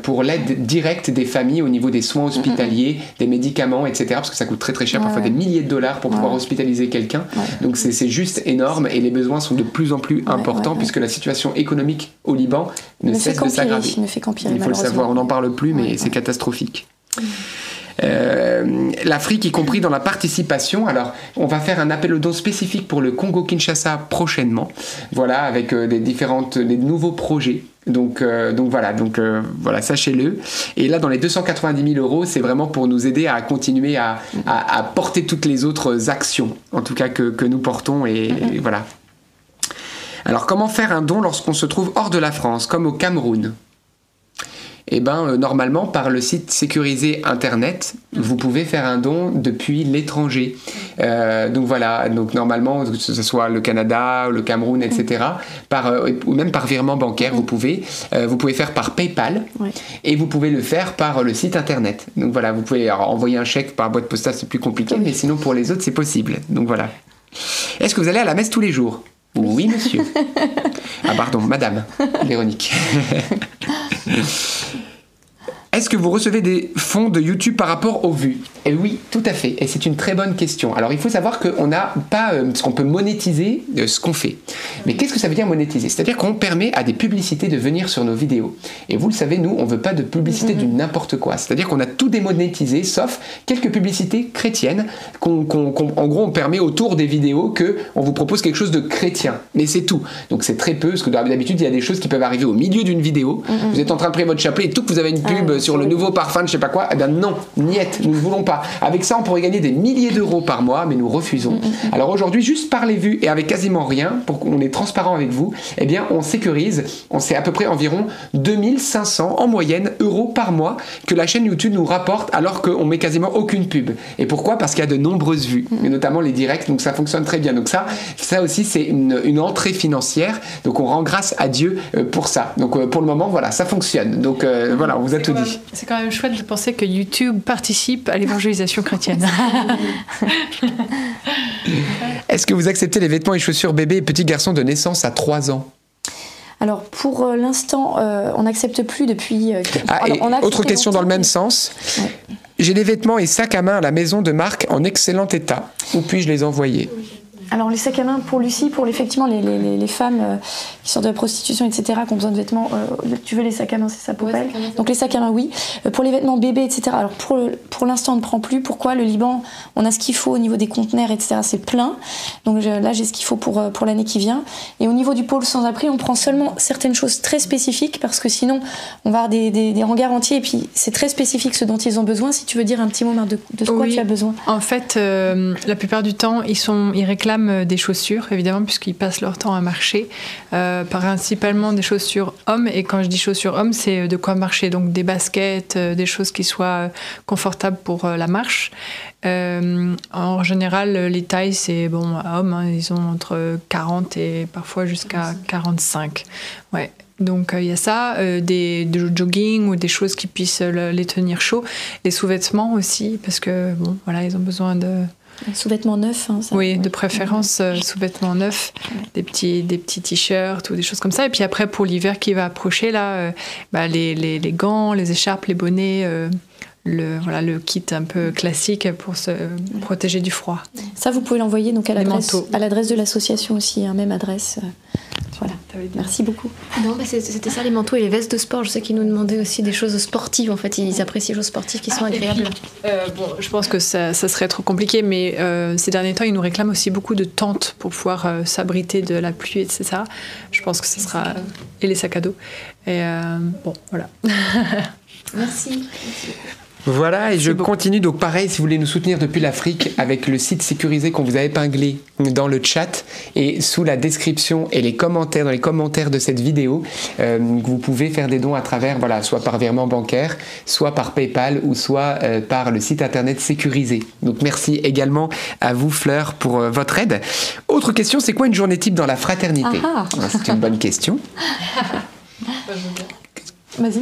pour l'aide directe des familles au niveau des soins hospitaliers des médicaments, etc. Parce que ça coûte très très cher, parfois des milliers de dollars pour pouvoir hospitaliser quelqu'un. Donc c'est juste énorme et les besoins sont de plus en plus importants puisque la situation économique au Liban ne, cesse de s'aggraver. Il faut le savoir, on n'en parle plus, mais c'est catastrophique. Euh, L'Afrique, y compris dans la participation. Alors, on va faire un appel au don spécifique pour le Congo-Kinshasa prochainement. Voilà, avec euh, des différentes, des nouveaux projets. Donc, euh, donc voilà, donc voilà, sachez-le. Et là, dans les 290 000 euros, c'est vraiment pour nous aider à continuer à, à, porter toutes les autres actions, en tout cas que, que nous portons. et voilà. Alors, comment faire un don lorsqu'on se trouve hors de la France, comme au Cameroun? Eh ben, euh, normalement, par le site sécurisé Internet, vous pouvez faire un don depuis l'étranger. Euh, donc voilà, donc normalement, que ce soit le Canada, le Cameroun, etc., par, euh, ou même par virement bancaire, vous pouvez. vous pouvez faire par PayPal et vous pouvez le faire par le site Internet. Donc voilà, vous pouvez envoyer un chèque par boîte postale, c'est plus compliqué, mais sinon pour les autres, c'est possible. Donc voilà. Est-ce que vous allez à la messe tous les jours? Oui, monsieur. ah, pardon, madame, Véronique. Est-ce que vous recevez des fonds de YouTube par rapport aux vues? Et eh oui, tout à fait. Et c'est une très bonne question. Alors il faut savoir qu'on n'a pas, euh, ce qu'on peut monétiser euh, ce qu'on fait. Mais qu'est-ce que ça veut dire monétiser? C'est-à-dire qu'on permet à des publicités de venir sur nos vidéos. Et vous le savez, nous, on ne veut pas de publicité mm-hmm. du n'importe quoi. C'est-à-dire qu'on a tout démonétisé, sauf quelques publicités chrétiennes. en gros, on permet autour des vidéos que on vous propose quelque chose de chrétien. Mais c'est tout. Donc c'est très peu, parce que d'habitude, il y a des choses qui peuvent arriver au milieu d'une vidéo. Mm-hmm. Vous êtes en train de prier votre chapelet et tout que vous avez une pub ah sur le nouveau parfum de je sais pas quoi, eh bien non, niette, nous ne voulons pas. Avec ça, on pourrait gagner des milliers d'euros par mois, mais nous refusons. Mm, mm, mm. Alors aujourd'hui, juste par les vues et avec quasiment rien, pour qu'on est transparent avec vous, eh bien on sécurise, on sait à peu près environ 2500 en moyenne euros par mois que la chaîne YouTube nous rapporte alors qu'on met quasiment aucune pub. Et pourquoi? Parce qu'il y a de nombreuses vues, et notamment les directs, donc ça fonctionne très bien. Donc ça, ça aussi c'est une, une, entrée financière, donc on rend grâce à Dieu euh, pour ça. Donc euh, pour le moment, voilà, ça fonctionne. Donc euh, voilà, on vous a tout dit. C'est quand même chouette de penser que YouTube participe à l'évangélisation chrétienne. Est-ce que vous acceptez les vêtements et chaussures bébés et petits garçons de naissance à 3 ans alors pour euh, l'instant, euh, on n'accepte plus depuis. Euh, ah, autre question dans le même sens. J'ai des vêtements et sacs à main à la maison de Marc en excellent état. Où puis-je les envoyer? Alors les sacs à main pour Lucie, pour effectivement les, les, les, femmes euh, qui sortent de la prostitution, etc., qui ont besoin de vêtements, euh, tu veux les sacs à main, c'est ça pour elle Donc les sacs à main, oui. Euh, pour les vêtements bébés, etc. Alors pour, pour l'instant, on ne prend plus. Pourquoi Le Liban, on a ce qu'il faut au niveau des conteneurs, etc. C'est plein. Donc là, j'ai ce qu'il faut pour, pour l'année qui vient. Et au niveau du pôle sans abri, on prend seulement certaines choses très spécifiques parce que sinon, on va avoir des, des, des hangars entiers et puis c'est très spécifique ce dont ils ont besoin. Si tu veux dire un petit mot de, de ce quoi tu as besoin? En fait, la plupart du temps, ils, sont, ils réclament des chaussures, évidemment, puisqu'ils passent leur temps à marcher. principalement des chaussures hommes. Et quand je dis chaussures hommes, c'est de quoi marcher. Donc des baskets, des choses qui soient confortables pour la marche. en général, les tailles, c'est bon, hommes, hein, ils ont entre 40 et parfois jusqu'à 45. Ouais. Donc il y a ça, des, jogging ou des choses qui puissent les tenir chauds, les sous-vêtements aussi parce que bon voilà ils ont besoin de Sous-vêtements neufs. Hein, oui, de préférence sous-vêtements neufs, des petits des petits t-shirts ou des choses comme ça. Et puis après pour l'hiver qui va approcher là, bah, les, les, les, gants, les écharpes, les bonnets le, voilà, le kit un peu classique pour se protéger du froid. Ça, vous pouvez l'envoyer donc à l'adresse, à l'adresse de l'association aussi, hein, même adresse. Euh, voilà. Merci beaucoup. Non, bah, c'était ça les manteaux et les vestes de sport. Je sais qu'ils nous demandaient aussi des choses sportives. En fait, ils apprécient les choses sportives qui sont ah, agréables. Euh, bon, je pense que ça, ça, serait trop compliqué, mais euh, ces derniers temps, ils nous réclament aussi beaucoup de tentes pour pouvoir s'abriter de la pluie, etc. Je pense que ce sera et les sacs à dos. Et bon, voilà. Merci. Voilà, et je continue. Donc, pareil, si vous voulez nous soutenir depuis l'Afrique, avec le site sécurisé qu'on vous a épinglé dans le chat et sous la description et les commentaires, dans les commentaires de cette vidéo, euh, vous pouvez faire des dons à travers, voilà, soit par virement bancaire, soit par PayPal ou soit euh, par le site internet sécurisé. Donc, merci également à vous, Fleur, pour euh, votre aide. Autre question, c'est quoi une journée type dans la fraternité? Ah, ah. C'est une bonne question. Vas-y,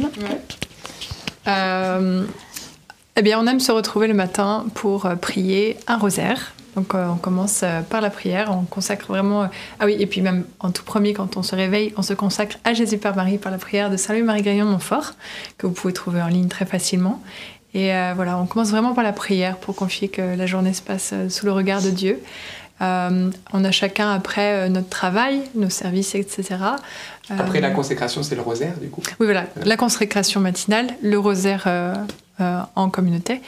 eh bien, on aime se retrouver le matin pour euh, prier un rosaire. Donc, euh, on commence euh, par la prière, on consacre vraiment. Ah oui, et puis même en tout premier, quand on se réveille, on se consacre à Jésus par Marie par la prière de Salut Marie Gagnon Montfort, que vous pouvez trouver en ligne très facilement. Et voilà, on commence vraiment par la prière pour confier que la journée se passe sous le regard de Dieu. on a chacun après notre travail, nos services, etc. Après la consécration, c'est le rosaire, du coup Oui, voilà, la consécration matinale, le rosaire en communauté.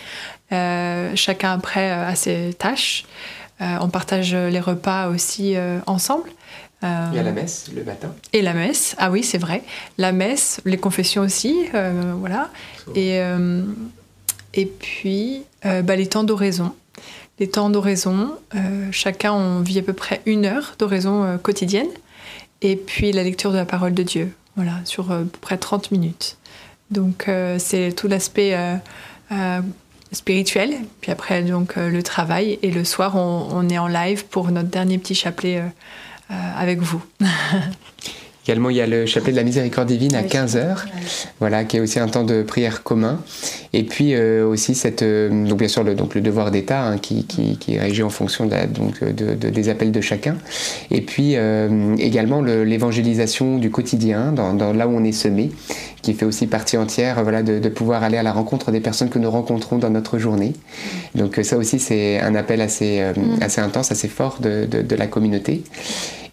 Euh, chacun après euh, a ses tâches. on partage les repas aussi ensemble. Il y a la messe le matin. Et la messe, ah oui, c'est vrai. La messe, les confessions aussi, voilà. Et, et puis, bah, les temps d'oraison. Les temps d'oraison, chacun, on vit à peu près une heure d'oraison quotidienne. Et puis, la lecture de la parole de Dieu, voilà, sur à peu près 30 minutes. Donc euh, c'est tout l'aspect euh, euh, spirituel. Puis après donc le travail et le soir on, est en live pour notre dernier petit chapelet avec vous. Également, il y a le chapelet de la miséricorde divine à 15h, voilà, qui est aussi un temps de prière commun. Et puis aussi, cette, donc bien sûr, le, donc le devoir d'État hein, qui, qui, qui, est régi en fonction de, donc de, des appels de chacun. Et puis également l'évangélisation du quotidien, dans, dans, là où on est semé, qui fait aussi partie entière voilà, de, pouvoir aller à la rencontre des personnes que nous rencontrons dans notre journée. Donc ça aussi, c'est un appel assez, euh, mm. assez intense, assez fort de, de, la communauté.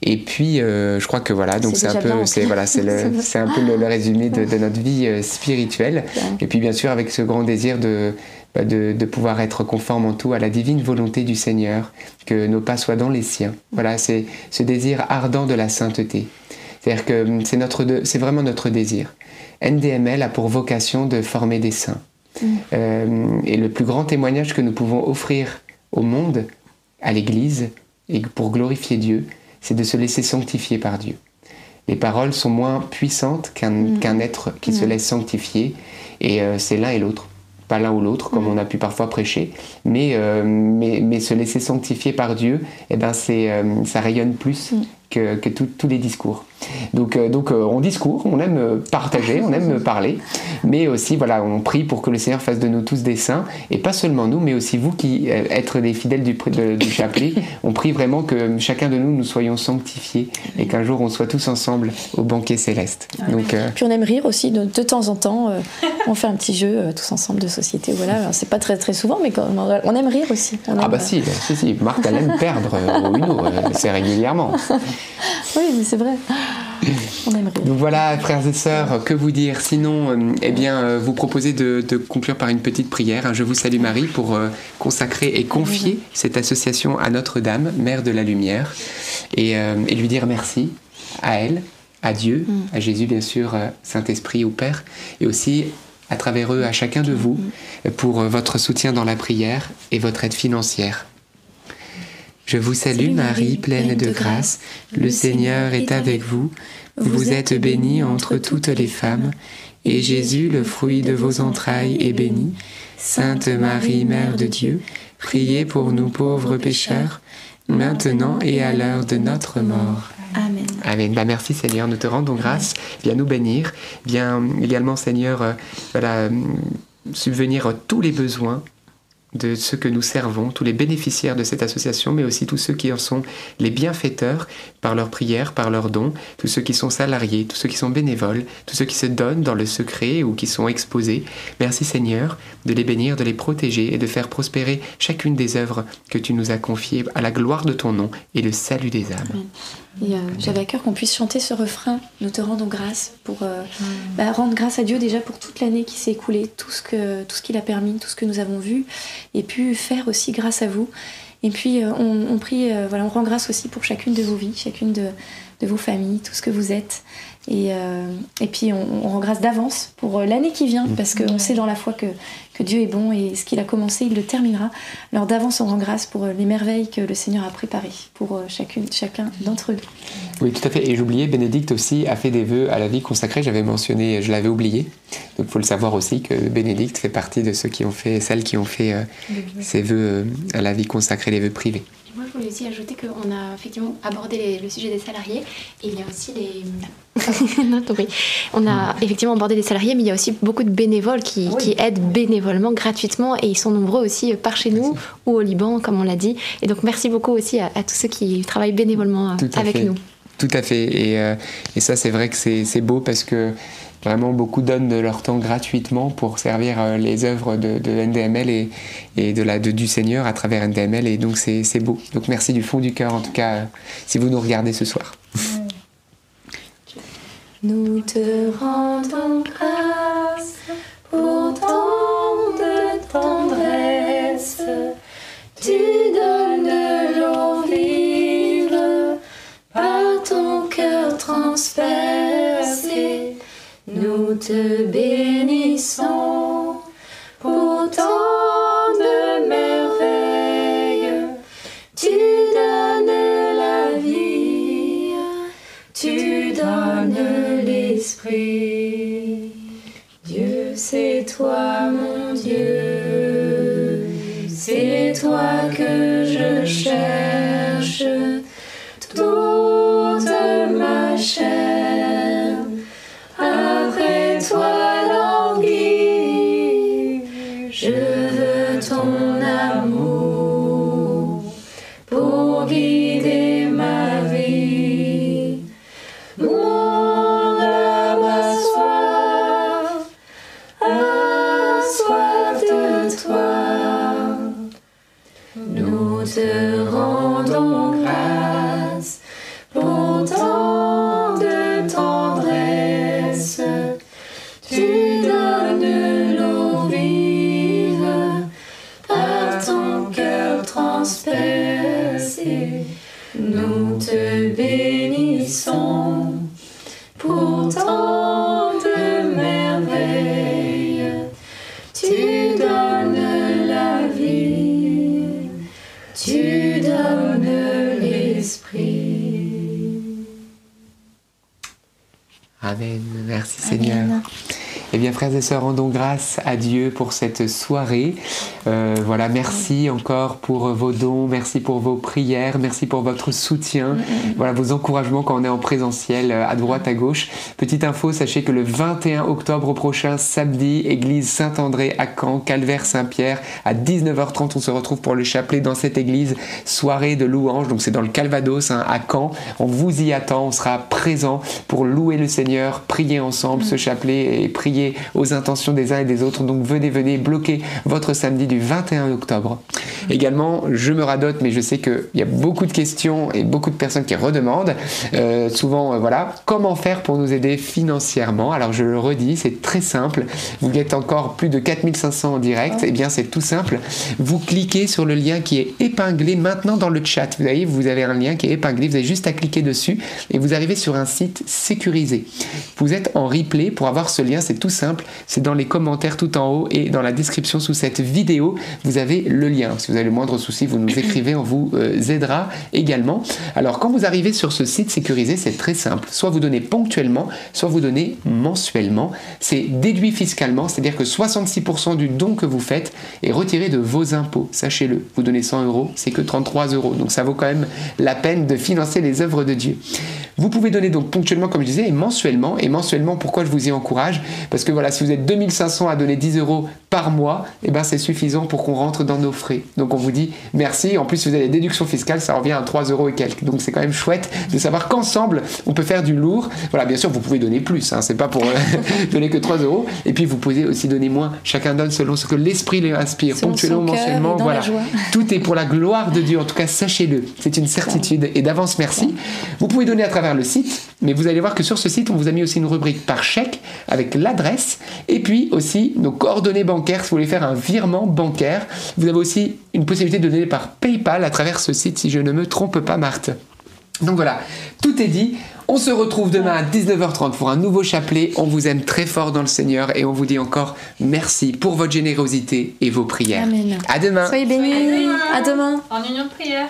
Et puis, euh, je crois que voilà, donc c'est un peu, c'est voilà, c'est le, c'est un peu le, résumé de, notre vie euh, spirituelle. Et puis, bien sûr, avec ce grand désir de, bah, de, de, pouvoir être conforme en tout à la divine volonté du Seigneur, que nos pas soient dans les siens. Voilà, c'est ce désir ardent de la sainteté. C'est-à-dire que c'est notre, c'est vraiment notre désir. NDML a pour vocation de former des saints. Mm. Euh, et le plus grand témoignage que nous pouvons offrir au monde, à l'Église, et pour glorifier Dieu, c'est de se laisser sanctifier par Dieu. Les paroles sont moins puissantes qu'un mm. être qui se mm. laisse sanctifier, et euh, c'est l'un et l'autre. Pas l'un ou l'autre, comme on a pu parfois prêcher, mais, euh, mais, mais, se laisser sanctifier par Dieu, eh ben c'est, ça rayonne plus que, que tous les discours. Donc, euh, donc euh, on discourt, on aime euh, partager, on aime parler, mais aussi voilà, on prie pour que le Seigneur fasse de nous tous des saints, et pas seulement nous, mais aussi vous qui êtes des fidèles du, du chapelet. On prie vraiment que chacun de nous nous soyons sanctifiés et qu'un jour on soit tous ensemble au banquet céleste. Donc, Puis on aime rire aussi de, de temps en temps. on fait un petit jeu tous ensemble de société. Voilà, c'est pas très très souvent, mais on aime rire aussi. ah bah si, si, si, Marthe elle aime perdre au Uno, c'est régulièrement. oui, mais c'est vrai. Donc voilà, frères et sœurs, que vous dire Sinon, euh, eh bien, euh, vous proposez de, conclure par une petite prière. Je vous salue Marie pour euh, consacrer et confier cette association à Notre-Dame, Mère de la Lumière, et, lui dire merci à elle, à Dieu, mm. à Jésus bien sûr, Saint-Esprit au Père, et aussi à travers eux à chacun de vous pour votre soutien dans la prière et votre aide financière. Je vous salue Marie, pleine de grâce, le Seigneur est avec vous. Vous êtes bénie entre toutes les femmes, et Jésus, le fruit de vos entrailles, est béni. Sainte Marie, Mère de Dieu, priez pour nous pauvres pécheurs, maintenant et à l'heure de notre mort. Amen. Amen. Bah, merci Seigneur, nous te rendons grâce. Viens nous bénir. Viens également Seigneur, euh, voilà, euh, subvenir à tous les besoins de ceux que nous servons, tous les bénéficiaires de cette association, mais aussi tous ceux qui en sont les bienfaiteurs par leurs prières, par leurs dons, tous ceux qui sont salariés, tous ceux qui sont bénévoles, tous ceux qui se donnent dans le secret ou qui sont exposés. Merci Seigneur de les bénir, de les protéger et de faire prospérer chacune des œuvres que tu nous as confiées à la gloire de ton nom et le salut des âmes. Et euh, j'avais à cœur qu'on puisse chanter ce refrain. Nous te rendons grâce pour euh, bah, rendre grâce à Dieu déjà pour toute l'année qui s'est écoulée, tout ce que tout ce qu'il a permis, tout ce que nous avons vu, et puis faire aussi grâce à vous. Et puis euh, on, on prie, voilà, on rend grâce aussi pour chacune de vos vies, chacune de, de vos familles, tout ce que vous êtes. Et, euh, et puis on, on rend grâce d'avance pour euh, l'année qui vient, parce qu'on sait dans la foi que, que Dieu est bon et ce qu'il a commencé, il le terminera. Alors d'avance, on rend grâce pour euh, les merveilles que le Seigneur a préparées pour chacune, chacun d'entre eux. Oui, tout à fait. Et j'oubliais, Bénédicte aussi a fait des vœux à la vie consacrée. J'avais mentionné, je l'avais oublié. Donc il faut le savoir aussi que Bénédicte fait partie de ceux qui ont fait, celles qui ont fait euh, ces vœux à la vie consacrée, les vœux privés. Je voulais aussi ajouter qu'on a effectivement abordé les- le sujet des salariés et il y a aussi les. non. On a effectivement abordé les salariés, mais il y a aussi beaucoup de bénévoles qui, qui aident bénévolement, gratuitement, et ils sont nombreux aussi par chez nous ou au Liban, comme on l'a dit. Et donc, merci beaucoup aussi à, à tous ceux qui travaillent bénévolement avec fait. nous. Tout à fait. Et, euh, et ça, c'est vrai que c'est beau parce que vraiment beaucoup donnent de leur temps gratuitement pour servir euh, les œuvres de, NDML et, et de la, de, du Seigneur à travers NDML. Et donc, c'est c'est beau. Donc, merci du fond du cœur, en tout cas, euh, si vous nous regardez ce soir. Nous te rendons grâce pour tant de tendresse. Tu donnes l'eau vive par ton cœur transpercé. Nous te bénissons pour tant de merveilles. Tu donnes la vie. Tu donnes l'esprit. Dieu, c'est toi mon Dieu. C'est toi que Amen. Merci Seigneur. Eh bien, frères et sœurs, rendons grâce à Dieu pour cette soirée. Euh, voilà, merci encore pour vos dons, merci pour vos prières, merci pour votre soutien, voilà vos encouragements quand on est en présentiel euh, à droite, à gauche. Petite info, sachez que le 21 octobre prochain, samedi, église Saint-André à Caen, Calvaire Saint-Pierre, à 19h30, on se retrouve pour le chapelet dans cette église, soirée de louange, donc c'est dans le Calvados hein, à Caen. On vous y attend, on sera présent pour louer le Seigneur, prier ensemble ce chapelet et prier aux intentions des uns et des autres. Donc venez, venez bloquer votre samedi du 21 octobre. Également, je me radote, mais je sais qu'il y a beaucoup de questions et beaucoup de personnes qui redemandent. Euh, souvent, euh, voilà, comment faire pour nous aider financièrement? Alors je le redis, c'est très simple. Vous êtes encore plus de 4500 en direct. Eh bien, c'est tout simple. Vous cliquez sur le lien qui est épinglé maintenant dans le chat. Vous voyez, vous avez un lien qui est épinglé. Vous avez juste à cliquer dessus et vous arrivez sur un site sécurisé. Vous êtes en replay pour avoir ce lien. C'est tout simple, c'est dans les commentaires tout en haut et dans la description sous cette vidéo, vous avez le lien. Si vous avez le moindre souci, vous nous écrivez, on vous euh, aidera également. Alors quand vous arrivez sur ce site sécurisé, c'est très simple. Soit vous donnez ponctuellement, soit vous donnez mensuellement. C'est déduit fiscalement, c'est-à-dire que 66% du don que vous faites est retiré de vos impôts. Sachez-le, vous donnez 100 euros, c'est que 33 euros. Donc ça vaut quand même la peine de financer les œuvres de Dieu. Vous pouvez donner donc ponctuellement, comme je disais, et mensuellement. Et mensuellement, pourquoi je vous y encourage? Parce que voilà, si vous êtes 2500 à donner 10 euros par mois, et eh ben c'est suffisant pour qu'on rentre dans nos frais. Donc on vous dit merci. En plus, si vous avez des déductions fiscales, ça revient à 3 euros et quelques. Donc c'est quand même chouette de savoir qu'ensemble, on peut faire du lourd. Voilà, bien sûr, vous pouvez donner plus. Hein, c'est pas pour euh, donner que 3 euros. Et puis vous pouvez aussi donner moins. Chacun donne selon ce que l'esprit lui inspire, ponctuellement, mensuellement. Voilà. Tout est pour la gloire de Dieu. En tout cas, sachez-le. C'est une certitude. Et d'avance, merci. Vous pouvez donner à travers le site, mais vous allez voir que sur ce site, on vous a mis aussi une rubrique par chèque avec l'adresse et puis aussi nos coordonnées bancaires si vous voulez faire un virement bancaire. Vous avez aussi une possibilité de donner par PayPal à travers ce site, si je ne me trompe pas, Marthe. Donc voilà, tout est dit. On se retrouve demain à 19h30 pour un nouveau chapelet. On vous aime très fort dans le Seigneur et on vous dit encore merci pour votre générosité et vos prières. Amen. À demain. Soyez bénis. À demain. En union de prière.